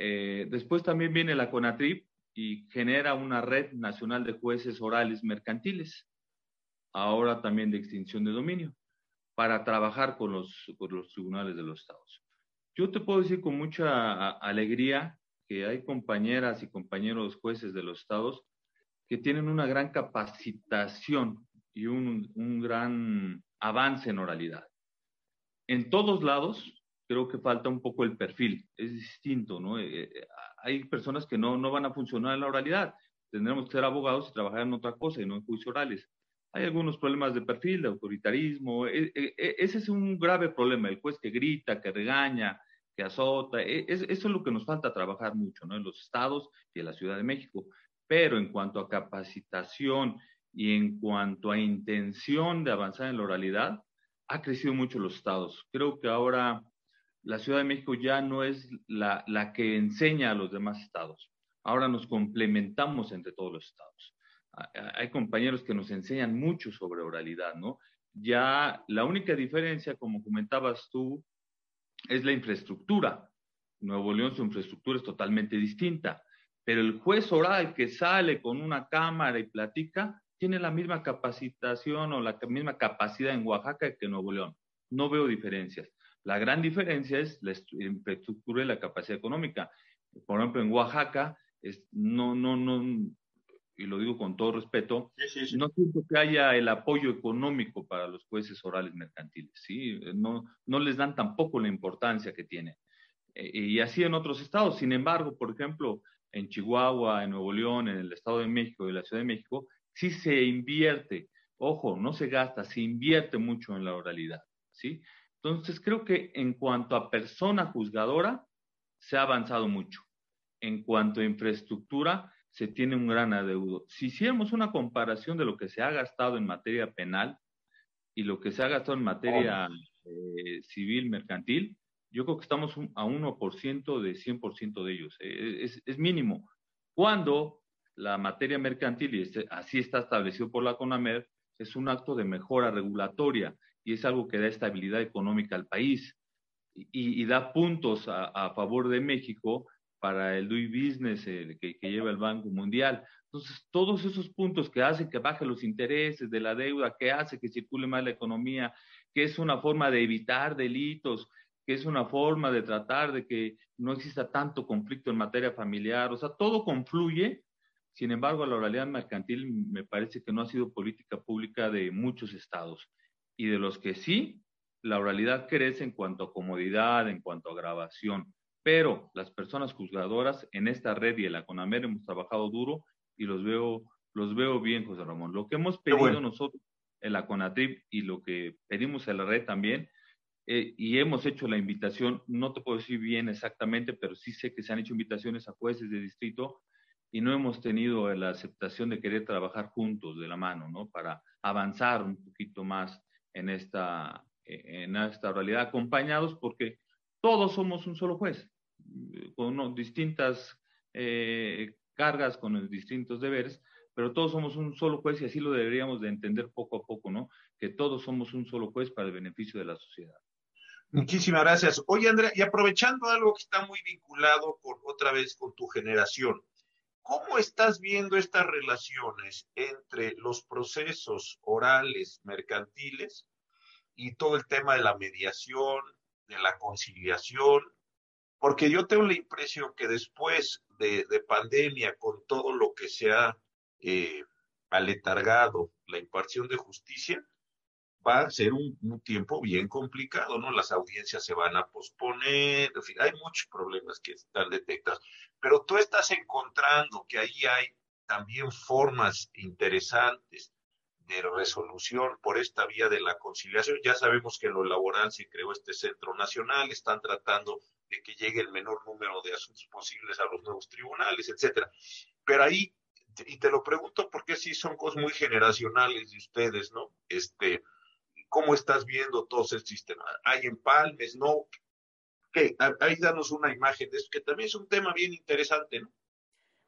Eh, después también viene la CONATRIP y genera una red nacional de jueces orales mercantiles, ahora también de extinción de dominio, para trabajar con los, con los tribunales de los estados. Yo te puedo decir con mucha alegría que hay compañeras y compañeros jueces de los estados que tienen una gran capacitación y un, un gran avance en oralidad. En todos lados, creo que falta un poco el perfil, es distinto, ¿no? Eh, eh, hay personas que no, no van a funcionar en la oralidad, tendremos que ser abogados y trabajar en otra cosa y no en juicios orales. Hay algunos problemas de perfil, de autoritarismo, e, e, e, ese es un grave problema, el juez que grita, que regaña, que azota, eso es lo que nos falta trabajar mucho, ¿no? En los estados y en la Ciudad de México. Pero en cuanto a capacitación y en cuanto a intención de avanzar en la oralidad, ha crecido mucho los estados. Creo que ahora la Ciudad de México ya no es la, que enseña a los demás estados. Ahora nos complementamos entre todos los estados. Hay compañeros que nos enseñan mucho sobre oralidad, ¿no? Ya la única diferencia, como comentabas tú, es la infraestructura. Nuevo León, su infraestructura es totalmente distinta, pero el juez oral que sale con una cámara y platica tiene la misma capacitación o la misma capacidad en Oaxaca que en Nuevo León. No veo diferencias. La gran diferencia es la infraestructura y la capacidad económica. Por ejemplo, en Oaxaca, es, no, no, no, y lo digo con todo respeto, no siento que haya el apoyo económico para los jueces orales mercantiles, ¿sí? No, no les dan tampoco la importancia que tienen. E, y así en otros estados. Sin embargo, por ejemplo, en Chihuahua, en Nuevo León, en el Estado de México y la Ciudad de México, sí se invierte, ojo, no se gasta, se invierte mucho en la oralidad, ¿sí? Entonces, creo que en cuanto a persona juzgadora, se ha avanzado mucho. En cuanto a infraestructura, se tiene un gran adeudo. Si hiciéramos una comparación de lo que se ha gastado en materia penal y lo que se ha gastado en materia eh, civil mercantil, yo creo que estamos a 1% de 100% de ellos. Eh, es, es, mínimo. Cuando la materia mercantil, y este, así está establecido por la CONAMER, es un acto de mejora regulatoria y es algo que da estabilidad económica al país y, da puntos a, favor de México para el doing business que, lleva el Banco Mundial. Entonces, todos esos puntos que hacen que bajen los intereses de la deuda, que hace que circule más la economía, que es una forma de evitar delitos, que es una forma de tratar de que no exista tanto conflicto en materia familiar, o sea, todo confluye. Sin embargo, la oralidad mercantil me parece que no ha sido política pública de muchos estados y de los que sí, la oralidad crece en cuanto a comodidad, en cuanto a grabación. Pero las personas juzgadoras en esta red y en la CONAMER hemos trabajado duro y los veo, los veo bien, José Ramón. Lo que hemos pedido nosotros en la CONATRIP y lo que pedimos en la red también, eh, y hemos hecho la invitación, no te puedo decir bien exactamente, pero sí sé que se han hecho invitaciones a jueces de distrito y no hemos tenido la aceptación de querer trabajar juntos de la mano, ¿no? Para avanzar un poquito más en esta, en esta realidad, acompañados porque todos somos un solo juez, con distintas eh, cargas, con distintos deberes, pero todos somos un solo juez y así lo deberíamos de entender poco a poco, ¿no? Que todos somos un solo juez para el beneficio de la sociedad. Muchísimas gracias. Oye, Andrea, y aprovechando algo que está muy vinculado con otra vez con tu generación, ¿cómo estás viendo estas relaciones entre los procesos orales mercantiles y todo el tema de la mediación, de la conciliación, porque yo tengo la impresión que después de, pandemia, con todo lo que se ha eh, aletargado la impartición de justicia, va a ser un, tiempo bien complicado, ¿no? Las audiencias se van a posponer, en fin, hay muchos problemas que están detectados, pero tú estás encontrando que ahí hay también formas interesantes de resolución por esta vía de la conciliación. Ya sabemos que en lo laboral se creó este centro nacional, están tratando de que llegue el menor número de asuntos posibles a los nuevos tribunales, etcétera. Pero ahí, y te lo pregunto porque sí son cosas muy generacionales de ustedes, ¿no? Este, ¿Cómo estás viendo todo ese sistema? ¿Hay empalmes? ¿No? ¿Qué? Ahí danos una imagen de eso, que también es un tema bien interesante, ¿no?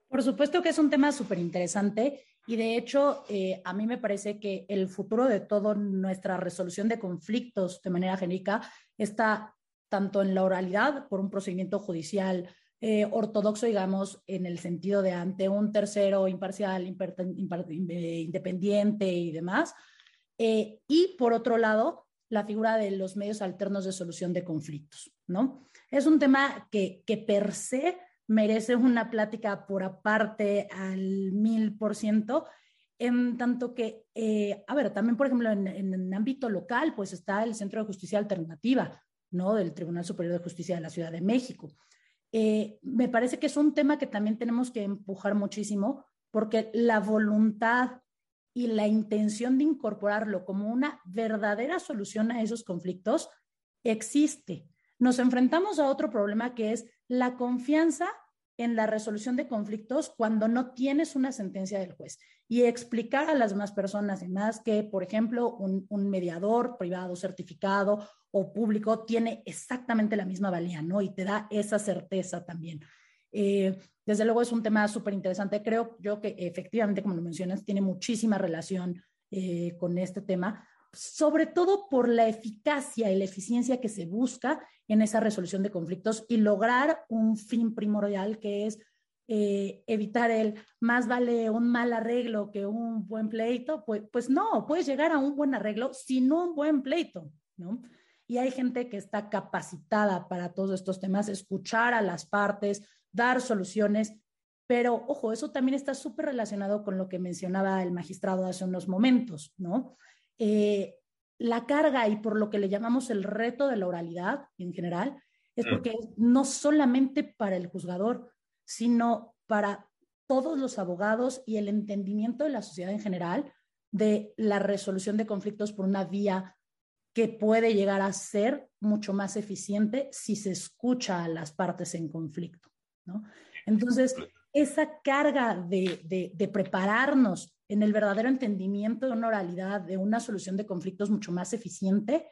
Por supuesto que es un tema súper interesante y de hecho eh, a mí me parece que el futuro de toda nuestra resolución de conflictos de manera genérica está tanto en la oralidad por un procedimiento judicial eh, ortodoxo, digamos, en el sentido de ante un tercero imparcial, independiente y demás, eh, y por otro lado, la figura de los medios alternos de solución de conflictos, ¿no? Es un tema que, que per se merece una plática por aparte al mil por ciento, en tanto que, eh, a ver, también, por ejemplo, en, en, ámbito local, pues está el Centro de Justicia Alternativa, ¿no? Del Tribunal Superior de Justicia de la Ciudad de México. Eh, me parece que es un tema que también tenemos que empujar muchísimo porque la voluntad y la intención de incorporarlo como una verdadera solución a esos conflictos existe. Nos enfrentamos a otro problema que es la confianza en la resolución de conflictos cuando no tienes una sentencia del juez y explicar a las demás personas y más que, por ejemplo, un, un, mediador privado certificado o público tiene exactamente la misma valía, ¿no? Y te da esa certeza también. Eh, desde luego es un tema súper interesante. Creo yo que efectivamente, como lo mencionas, tiene muchísima relación eh, con este tema, sobre todo por la eficacia y la eficiencia que se busca en esa resolución de conflictos y lograr un fin primordial que es eh, evitar el más vale un mal arreglo que un buen pleito, pues, pues no, puedes llegar a un buen arreglo sin un buen pleito, ¿no? Y hay gente que está capacitada para todos estos temas, escuchar a las partes, dar soluciones, pero ojo, eso también está súper relacionado con lo que mencionaba el magistrado hace unos momentos, ¿no? Eh, la carga y por lo que le llamamos el reto de la oralidad en general, es mm. porque no solamente para el juzgador, sino para todos los abogados y el entendimiento de la sociedad en general de la resolución de conflictos por una vía que puede llegar a ser mucho más eficiente si se escucha a las partes en conflicto. ¿no? Entonces, esa carga de, de, prepararnos en el verdadero entendimiento de una oralidad, de una solución de conflictos mucho más eficiente,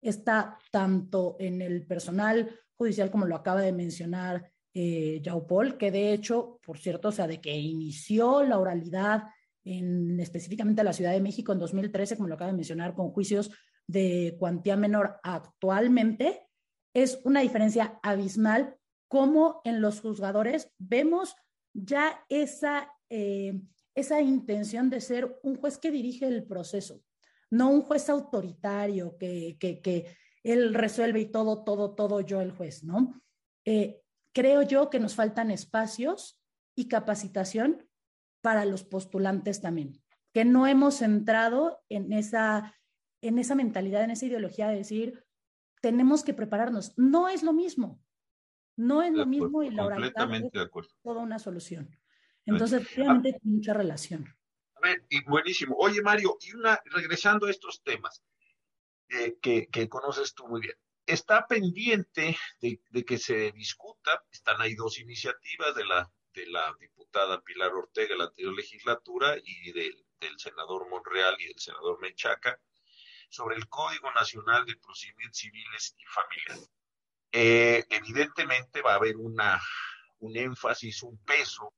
está tanto en el personal judicial, como lo acaba de mencionar eh, que de hecho, por cierto, o sea, de que inició la oralidad en específicamente la Ciudad de México en 2013, como lo acaba de mencionar, con juicios de cuantía menor actualmente, es una diferencia abismal como en los juzgadores vemos ya esa, eh, esa intención de ser un juez que dirige el proceso, no un juez autoritario que, que, que él resuelve y todo, todo, todo yo el juez, ¿no? Eh, creo yo que nos faltan espacios y capacitación para los postulantes también, que no hemos entrado en esa, en esa mentalidad, en esa ideología de decir, tenemos que prepararnos. No es lo mismo. No es lo mismo y la oralidad es toda una solución. Entonces, realmente tiene mucha relación. A ver, y buenísimo. Oye, Mario, y una, regresando a estos temas eh, que, que, conoces tú muy bien, está pendiente de, de, que se discuta, están ahí dos iniciativas de la, de la diputada Pilar Ortega en la anterior legislatura y del, del senador Monreal y del senador Menchaca sobre el Código Nacional de Procedimientos Civiles y Familiares eh, evidentemente va a haber una, un énfasis, un peso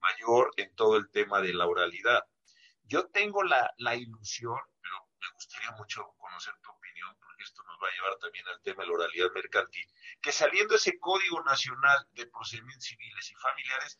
mayor en todo el tema de la oralidad. Yo tengo la, la ilusión, pero me gustaría mucho conocer tu opinión, porque esto nos va a llevar también al tema de la oralidad mercantil, que saliendo ese Código Nacional de Procedimientos Civiles y Familiares,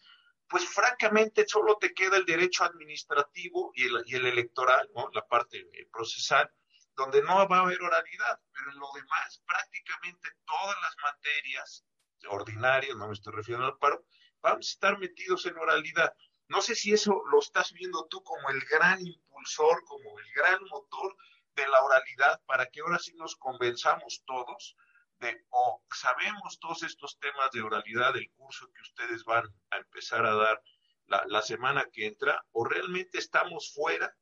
pues francamente solo te queda el derecho administrativo y el, y el electoral, ¿no? la parte procesal, donde no va a haber oralidad, pero en lo demás, prácticamente todas las materias ordinarias, no me estoy refiriendo al paro, vamos a estar metidos en oralidad. No sé si eso lo estás viendo tú como el gran impulsor, como el gran motor de la oralidad, para que ahora sí nos convenzamos todos de, o sabemos todos estos temas de oralidad del curso que ustedes van a empezar a dar la, la semana que entra, o realmente estamos fuera,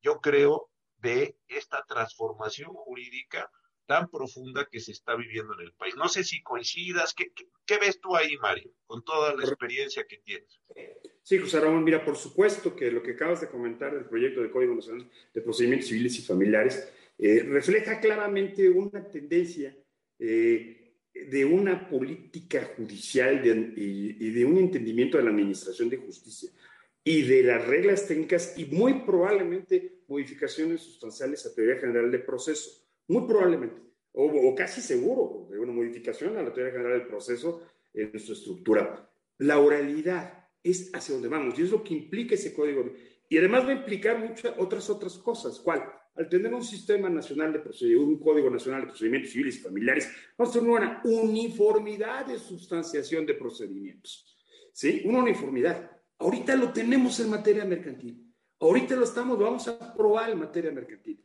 yo creo, de esta transformación jurídica tan profunda que se está viviendo en el país. No sé si coincidas, ¿qué, ves tú ahí, Mario, con toda la experiencia que tienes? Sí, José Ramón, mira, por supuesto que lo que acabas de comentar del proyecto de Código Nacional de Procedimientos Civiles y Familiares eh, refleja claramente una tendencia eh, de una política judicial y, de un entendimiento de la administración de justicia y de las reglas técnicas y muy probablemente modificaciones sustanciales a teoría general del proceso. Muy probablemente, o, casi seguro, de una modificación a la teoría general del proceso en su estructura. La oralidad es hacia donde vamos y es lo que implica ese código. Y además va a implicar muchas otras otras cosas. ¿Cuál? Al tener un sistema nacional de procedimientos, un código nacional de procedimientos civiles y familiares, vamos a tener una uniformidad de sustanciación de procedimientos. ¿Sí? Una uniformidad. Ahorita lo tenemos en materia mercantil. Ahorita lo estamos, vamos a probar en materia mercantil.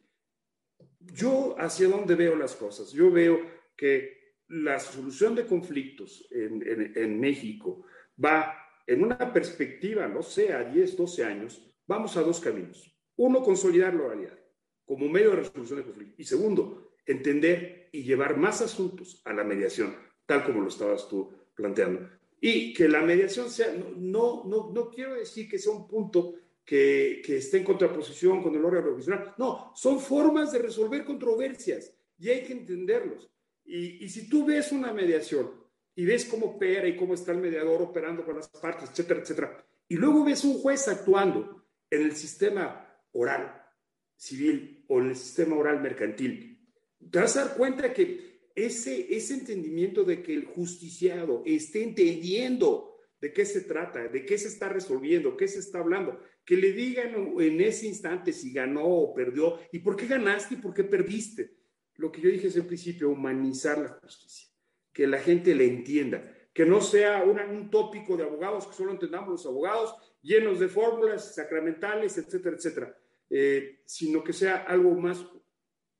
Yo hacia dónde veo las cosas. Yo veo que la solución de conflictos en, México va en una perspectiva, no sé, a 10, 12 años, vamos a dos caminos. Uno, consolidar la oralidad como medio de resolución de conflictos. Y segundo, entender y llevar más asuntos a la mediación, tal como lo estabas tú planteando. Y que la mediación sea, no, no, no, quiero decir que sea un punto que, esté en contraposición con el órgano profesional. No, son formas de resolver controversias y hay que entenderlos. Y, y si tú ves una mediación y ves cómo opera y cómo está el mediador operando con las partes, etcétera, etcétera. Y luego ves un juez actuando en el sistema oral civil o en el sistema oral mercantil. Te vas a dar cuenta que ese, ese entendimiento de que el justiciado esté entendiendo de qué se trata, de qué se está resolviendo, qué se está hablando, que le digan en ese instante si ganó o perdió y por qué ganaste y por qué perdiste. Lo que yo dije desde el principio, humanizar la justicia que la gente le entienda, que no sea un tópico de abogados, que solo entendamos los abogados llenos de fórmulas sacramentales, etcétera, etcétera, eh, sino que sea algo más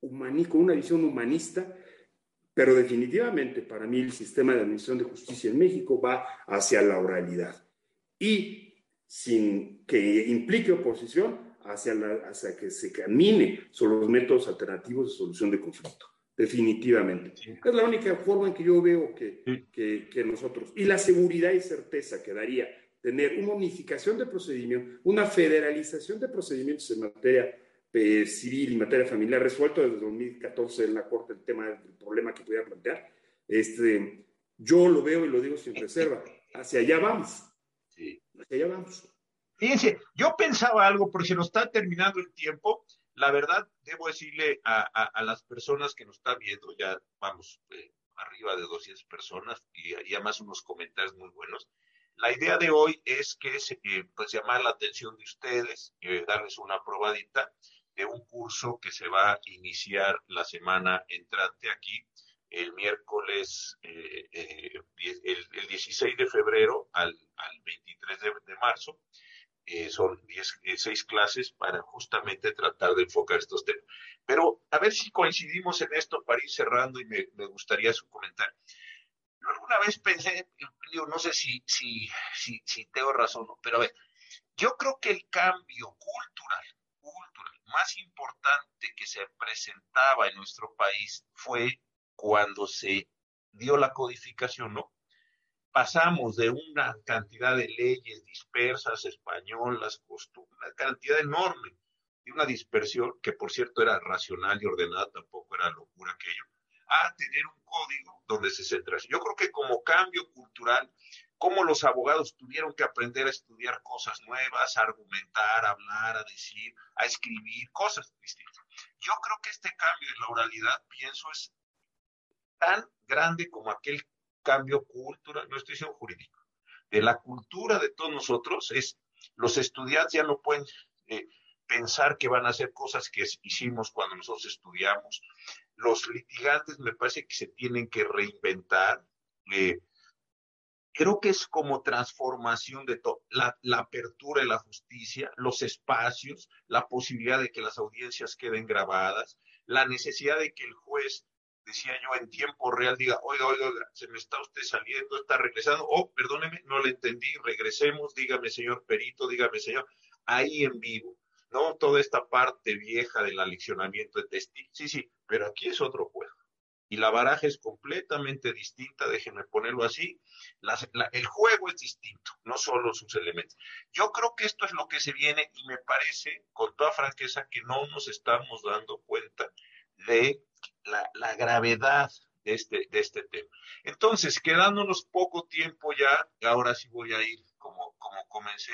humanico, una visión humanista, pero definitivamente para mí el sistema de administración de justicia en México va hacia la oralidad y sin que implique oposición hacia, hacia que se camine sobre los métodos alternativos de solución de conflicto definitivamente. Es la única forma en que yo veo que, que, nosotros, y la seguridad y certeza que daría tener una unificación de procedimientos, una federalización de procedimientos en materia eh, civil y materia familiar, resuelto desde 2014 en la Corte el tema del problema que pudiera plantear, este, yo lo veo y lo digo sin reserva, hacia allá vamos. Allá vamos. Fíjense, yo pensaba algo, porque se nos está terminando el tiempo, la verdad, debo decirle a, las personas que nos están viendo, ya vamos eh, arriba de 200 personas y, además unos comentarios muy buenos. La idea de hoy es que eh, pues llamar la atención de ustedes, y eh, darles una probadita de un curso que se va a iniciar la semana entrante aquí, el miércoles, el, 16 de febrero al, 23 de marzo, eh, son diez, eh, seis clases para justamente tratar de enfocar estos temas. Pero a ver si coincidimos en esto para ir cerrando y me, gustaría su comentario. Yo alguna vez pensé, digo, no sé si, si, si, si tengo razón, pero a ver, yo creo que el cambio cultural, cultural más importante que se presentaba en nuestro país fue cuando se dio la codificación, ¿no? pasamos de una cantidad de leyes dispersas, españolas, costumbres, una cantidad enorme, y una dispersión que por cierto era racional y ordenada, tampoco era locura aquello, a tener un código donde se centra. Yo creo que como cambio cultural, como los abogados tuvieron que aprender a estudiar cosas nuevas, a argumentar, a hablar, a decir, a escribir, cosas distintas. Yo creo que este cambio de la oralidad, pienso, es tan grande como aquel cambio cultural, no estoy diciendo jurídico, de la cultura de todos nosotros es, los estudiantes ya no pueden eh, pensar que van a hacer cosas que hicimos cuando nosotros estudiamos. Los litigantes me parece que se tienen que reinventar. Eh, creo que es como transformación de todo, la, la, apertura de la justicia, los espacios, la posibilidad de que las audiencias queden grabadas, la necesidad de que el juez decía yo, en tiempo real, diga, oiga, oiga, se me está usted saliendo, está regresando, oh, perdóneme, no le entendí, regresemos, dígame, señor perito, dígame, señor, ahí en vivo, ¿no? Toda esta parte vieja del aleccionamiento de testigos, sí, sí, pero aquí es otro juego. Y la baraja es completamente distinta, déjenme ponerlo así. el juego es distinto, no solo sus elementos. Yo creo que esto es lo que se viene y me parece, con toda franqueza, que no nos estamos dando cuenta de la, gravedad de este, de este tema. Entonces, quedándonos poco tiempo ya, ahora sí voy a ir como, como comencé.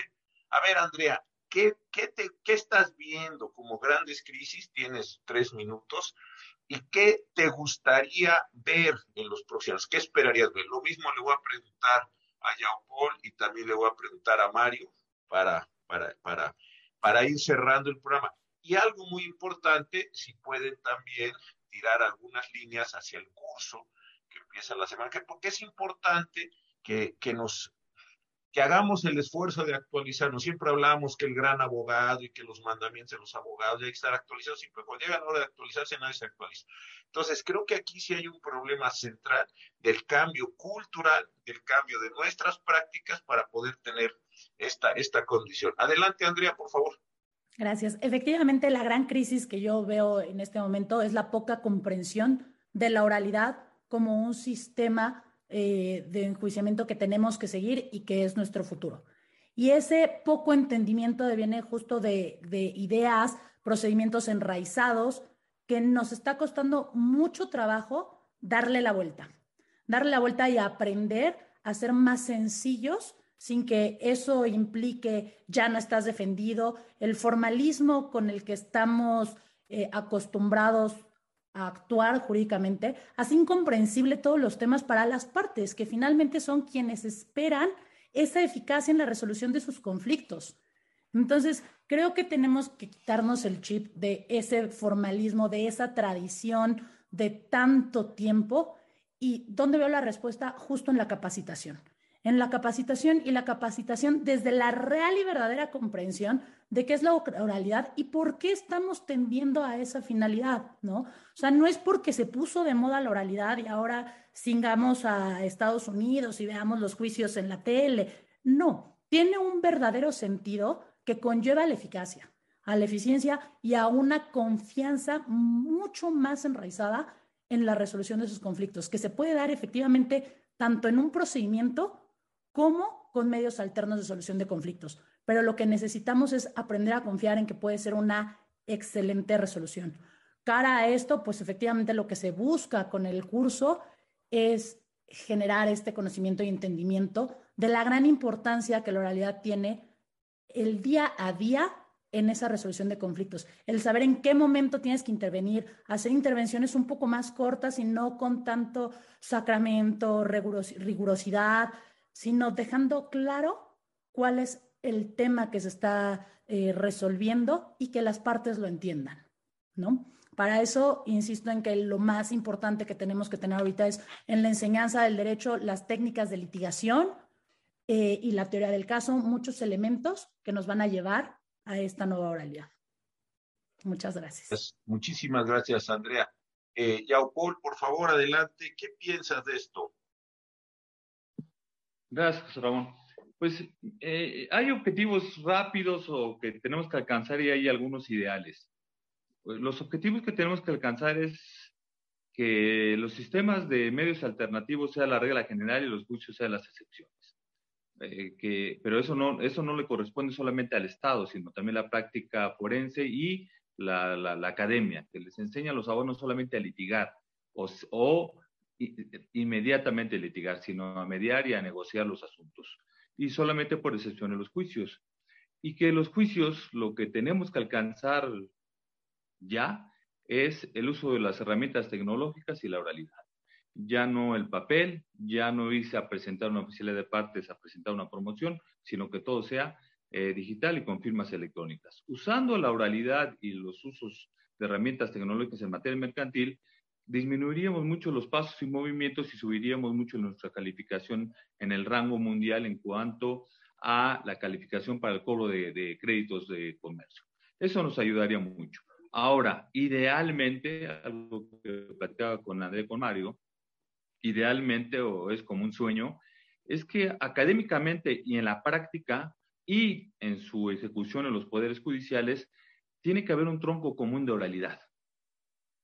A ver, Andrea, ¿qué, qué, te, ¿qué estás viendo como grandes crisis? Tienes tres minutos. ¿Y qué te gustaría ver en los próximos? ¿Qué esperarías ver? Lo mismo le voy a preguntar a Jean Paul y también le voy a preguntar a Mario para, para, para, para ir cerrando el programa. Y algo muy importante, si pueden también tirar algunas líneas hacia el curso que empieza la semana, que porque es importante que, que nos que hagamos el esfuerzo de actualizarnos. Siempre hablamos que el gran abogado y que los mandamientos de los abogados hay que estar actualizados, siempre cuando llega la hora de actualizarse nadie se actualiza. Entonces, creo que aquí sí hay un problema central del cambio cultural, del cambio de nuestras prácticas para poder tener esta, esta condición. Adelante, Andrea, por favor. Gracias. Efectivamente, la gran crisis que yo veo en este momento es la poca comprensión de la oralidad como un sistema eh, de enjuiciamiento que tenemos que seguir y que es nuestro futuro. Y ese poco entendimiento viene justo de, de ideas, procedimientos enraizados, que nos está costando mucho trabajo darle la vuelta. Darle la vuelta y aprender a ser más sencillos sin que eso implique ya no estás defendido, el formalismo con el que estamos eh, acostumbrados a actuar jurídicamente, hace incomprensible todos los temas para las partes, que finalmente son quienes esperan esa eficacia en la resolución de sus conflictos. Entonces, creo que tenemos que quitarnos el chip de ese formalismo, de esa tradición de tanto tiempo. ¿Y dónde veo la respuesta? Justo en la capacitación en la capacitación y la capacitación desde la real y verdadera comprensión de qué es la oralidad y por qué estamos tendiendo a esa finalidad, ¿no? O sea, no es porque se puso de moda la oralidad y ahora singamos a Estados Unidos y veamos los juicios en la tele. No, tiene un verdadero sentido que conlleva la eficacia, a la eficiencia y a una confianza mucho más enraizada en la resolución de sus conflictos, que se puede dar efectivamente tanto en un procedimiento como con medios alternos de solución de conflictos. Pero lo que necesitamos es aprender a confiar en que puede ser una excelente resolución. Cara a esto, pues efectivamente lo que se busca con el curso es generar este conocimiento y entendimiento de la gran importancia que la oralidad tiene el día a día en esa resolución de conflictos. El saber en qué momento tienes que intervenir, hacer intervenciones un poco más cortas y no con tanto sacramento, rigurosidad, sino dejando claro cuál es el tema que se está eh, resolviendo y que las partes lo entiendan, ¿no? Para eso, insisto en que lo más importante que tenemos que tener ahorita es en la enseñanza del derecho las técnicas de litigación eh, y la teoría del caso, muchos elementos que nos van a llevar a esta nueva oralidad. Muchas gracias. Muchísimas gracias, Andrea. Eh, Yao Paul, por favor, adelante. ¿Qué piensas de esto? Gracias, José Ramón. Pues eh, hay objetivos rápidos o que tenemos que alcanzar y hay algunos ideales. Pues, los objetivos que tenemos que alcanzar es que los sistemas de medios alternativos sea la regla general y los juicios sean las excepciones. Eh, que, pero eso no, eso no le corresponde solamente al Estado, sino también la práctica forense y la, la, academia, que les enseña a los abonos solamente a litigar o, o inmediatamente litigar, sino a mediar y a negociar los asuntos. Y solamente por excepción de los juicios. Y que los juicios, lo que tenemos que alcanzar ya es el uso de las herramientas tecnológicas y la oralidad. Ya no el papel, ya no irse a presentar una oficialidad de partes, a presentar una promoción, sino que todo sea eh, digital y con firmas electrónicas. Usando la oralidad y los usos de herramientas tecnológicas en materia mercantil, disminuiríamos mucho los pasos y movimientos y subiríamos mucho nuestra calificación en el rango mundial en cuanto a la calificación para el cobro de, créditos de comercio. Eso nos ayudaría mucho. Ahora, idealmente, algo que platicaba con André con Mario, idealmente o es como un sueño, es que académicamente y en la práctica y en su ejecución en los poderes judiciales, tiene que haber un tronco común de oralidad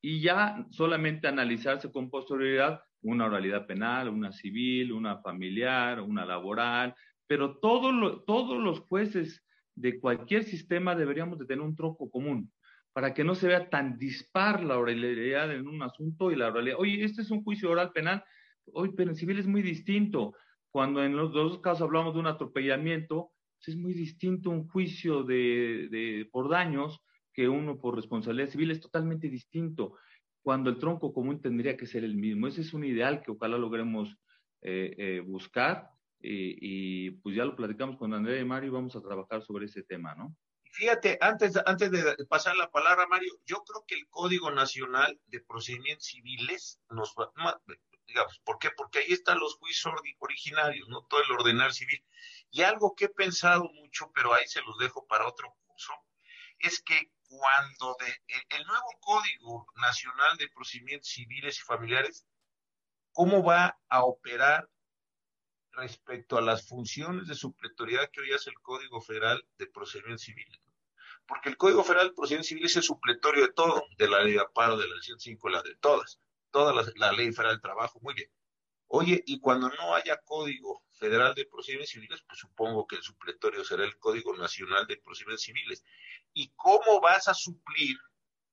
y ya solamente analizarse con posterioridad una oralidad penal, una civil, una familiar, una laboral, pero todos los jueces de cualquier sistema deberíamos de tener un tronco común, para que no se vea tan dispar la oralidad en un asunto y la oralidad. Oye, este es un juicio oral penal, hoy, pero en civil es muy distinto. Cuando en los dos casos hablamos de un atropellamiento, pues es muy distinto un juicio de, de, por daños que uno por responsabilidad civil, es totalmente distinto. Cuando el tronco común tendría que ser el mismo. Ese es un ideal que ojalá logremos eh, eh, buscar y, pues ya lo platicamos con Andrea y Mario y vamos a trabajar sobre ese tema, ¿no? Fíjate, antes, antes de pasar la palabra, Mario, yo creo que el Código Nacional de Procedimientos Civiles nos va, digamos, ¿por qué? Porque ahí están los juicios originarios, ¿no? Todo el ordenar civil. Y algo que he pensado mucho, pero ahí se los dejo para otro curso, es que cuando de, el, el nuevo Código Nacional de Procedimientos Civiles y Familiares, ¿cómo va a operar respecto a las funciones de supletoriedad que hoy hace el Código Federal de Procedimientos Civiles. Porque el Código Federal de Procedimientos Civiles es supletorio de todo, de la ley de aparo, de la 105, la de todas, toda la, la, ley federal del trabajo, muy bien. Oye, y cuando no haya Código Federal de Procedimientos Civiles, pues supongo que el supletorio será el Código Nacional de Procedimientos Civiles. ¿Y cómo vas a suplir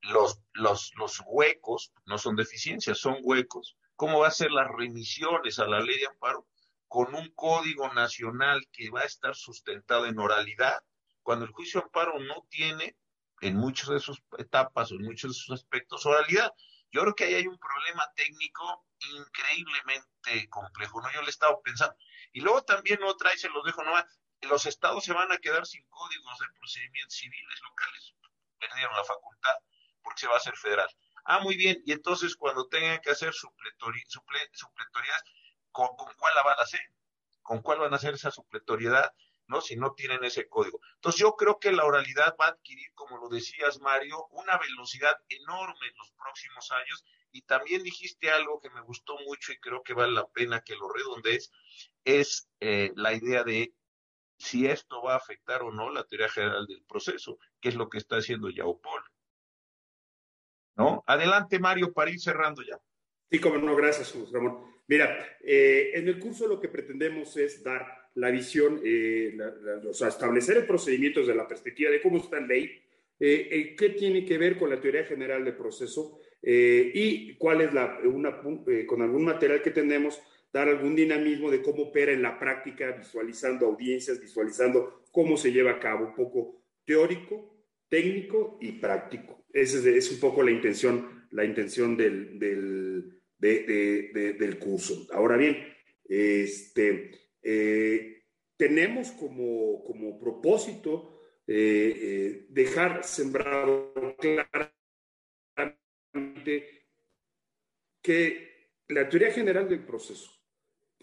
los, los, los huecos? No son deficiencias, son huecos. ¿Cómo va a ser las remisiones a la ley de amparo? con un código nacional que va a estar sustentado en oralidad, cuando el juicio de amparo no tiene en muchas de sus etapas o en muchos de sus aspectos oralidad. Yo creo que ahí hay un problema técnico increíblemente complejo, ¿no? Yo le he estado pensando. Y luego también otra, y se los dejo nomás, los estados se van a quedar sin códigos de procedimientos civiles locales. Perdieron la facultad porque se va a hacer federal. Ah, muy bien. Y entonces cuando tengan que hacer supletori, suple, supletorias, ¿con, ¿con, cuál la van a hacer? ¿Con cuál van a hacer esa supletoriedad? ¿no? Si no tienen ese código. Entonces yo creo que la oralidad va a adquirir, como lo decías, Mario, una velocidad enorme en los próximos años. Y también dijiste algo que me gustó mucho y creo que vale la pena que lo redondees, es eh, la idea de si esto va a afectar o no la teoría general del proceso, que es lo que está haciendo Yaupol. ¿No? Adelante, Mario, para ir cerrando ya. Sí, como no, gracias, Ramón. Mira, eh, en el curso lo que pretendemos es dar la visión, eh, o sea, establecer el procedimiento desde la perspectiva de cómo está la ley, eh, qué tiene que ver con la teoría general del proceso y cuál es la, una, con algún material que tenemos, dar algún dinamismo de cómo opera en la práctica, visualizando audiencias, visualizando cómo se lleva a cabo, un poco teórico, técnico y práctico. Esa es, un poco la intención, la intención del, del de, de, de, del curso. Ahora bien, este, eh, tenemos como, como propósito eh, eh, dejar sembrado claramente que la teoría general del proceso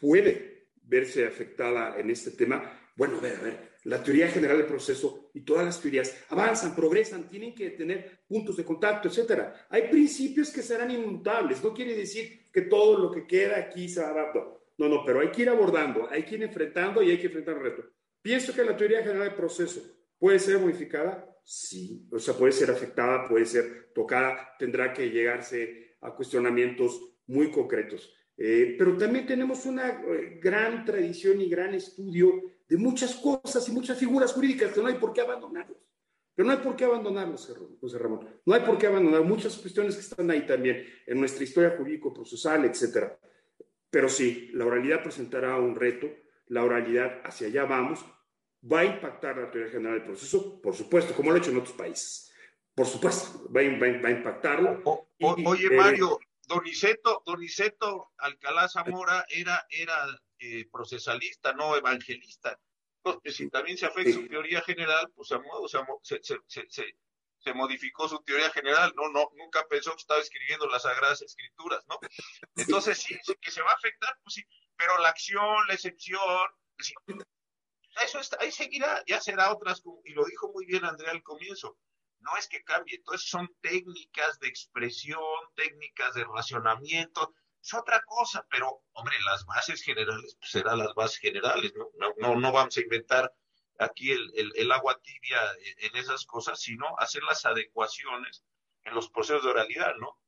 puede verse afectada en este tema. Bueno, a ver, a ver, la teoría general del proceso y todas las teorías avanzan, progresan, tienen que tener puntos de contacto, etcétera. Hay principios que serán inmutables, no quiere decir que todo lo que queda aquí se va No, no, pero hay que ir abordando, hay que ir enfrentando y hay que enfrentar el reto. Pienso que la teoría general del proceso puede ser modificada, sí, o sea, puede ser afectada, puede ser tocada, tendrá que llegarse a cuestionamientos muy concretos. Eh, pero también tenemos una eh, gran tradición y gran estudio de muchas cosas y muchas figuras jurídicas que no hay por qué abandonarlos. Pero no hay por qué abandonarlos, José Ramón. No hay por qué abandonar muchas cuestiones que están ahí también en nuestra historia jurídico-procesal, etcétera. Pero sí, la oralidad presentará un reto, la oralidad hacia allá vamos, va a impactar la teoría general del proceso, por supuesto, como lo ha hecho en otros países. Por supuesto, va, va, va a impactarlo. O, o, y, oye, eh, Mario, Doniceto, Doniceto Alcalá Zamora era, era eh, procesalista, no evangelista. Entonces, si también se afecta su teoría general, pues se, se, se, se, modificó su teoría general, no, no, nunca pensó que estaba escribiendo las Sagradas Escrituras, ¿no? Entonces, sí, que se va a afectar, pues sí, pero la acción, la excepción, sí, eso está, ahí seguirá, ya será otras, y lo dijo muy bien Andrea al comienzo, no es que cambie, entonces son técnicas de expresión, técnicas de racionamiento, es otra cosa, pero hombre, las bases generales, pues serán las bases generales, ¿no? No, no, vamos a inventar aquí el, el, el, agua tibia en esas cosas, sino hacer las adecuaciones en los procesos de oralidad, ¿no?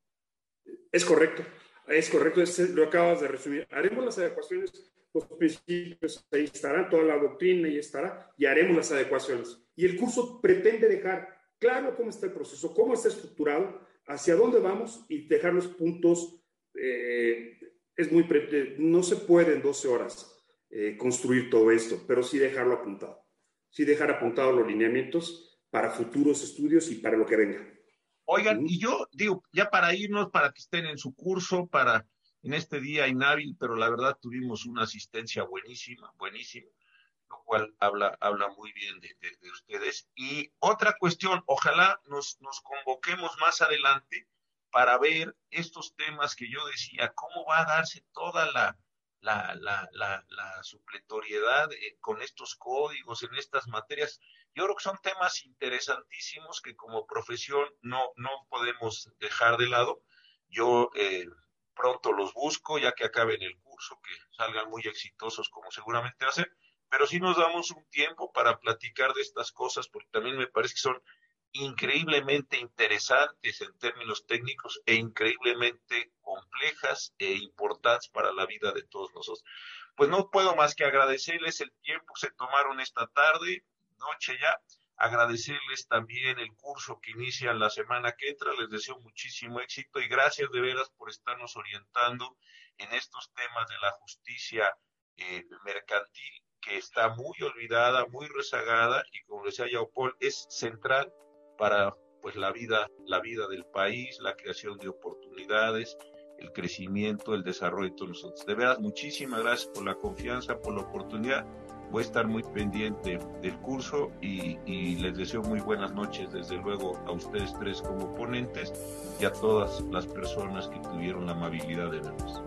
Es correcto, es correcto, es, lo acabas de resumir. Haremos las adecuaciones, los principios, ahí estarán, toda la doctrina ahí estará, y haremos las adecuaciones. Y el curso pretende dejar claro cómo está el proceso, cómo está estructurado, hacia dónde vamos y dejar los puntos. Eh, es muy, no se puede en 12 horas eh, construir todo esto, pero sí dejarlo apuntado. Sí dejar apuntados los lineamientos para futuros estudios y para lo que venga. Oigan, y yo digo, ya para irnos, para que estén en su curso, para en este día inhábil, pero la verdad tuvimos una asistencia buenísima, buenísima, lo cual habla, habla muy bien de, ustedes. Y otra cuestión, ojalá nos, nos convoquemos más adelante para ver estos temas que yo decía, cómo va a darse toda la, la, la, la, supletoriedad eh, con estos códigos, en estas materias. Yo creo que son temas interesantísimos que como profesión no, no podemos dejar de lado. Yo eh, pronto los busco, ya que acaben el curso, que salgan muy exitosos como seguramente ser, pero sí nos damos un tiempo para platicar de estas cosas, porque también me parece que son increíblemente interesantes en términos técnicos e increíblemente complejas e importantes para la vida de todos nosotros. Pues no puedo más que agradecerles el tiempo que se tomaron esta tarde, noche ya, agradecerles también el curso que inician la semana que entra, les deseo muchísimo éxito y gracias de veras por estarnos orientando en estos temas de la justicia eh, mercantil que está muy olvidada, muy rezagada y como decía Yaupol, es central para pues la vida, la vida del país, la creación de oportunidades, el crecimiento, el desarrollo de todos nosotros. De veras, muchísimas gracias por la confianza, por la oportunidad. Voy a estar muy pendiente del curso y, les deseo muy buenas noches, desde luego, a ustedes tres como ponentes y a todas las personas que tuvieron la amabilidad de vernos.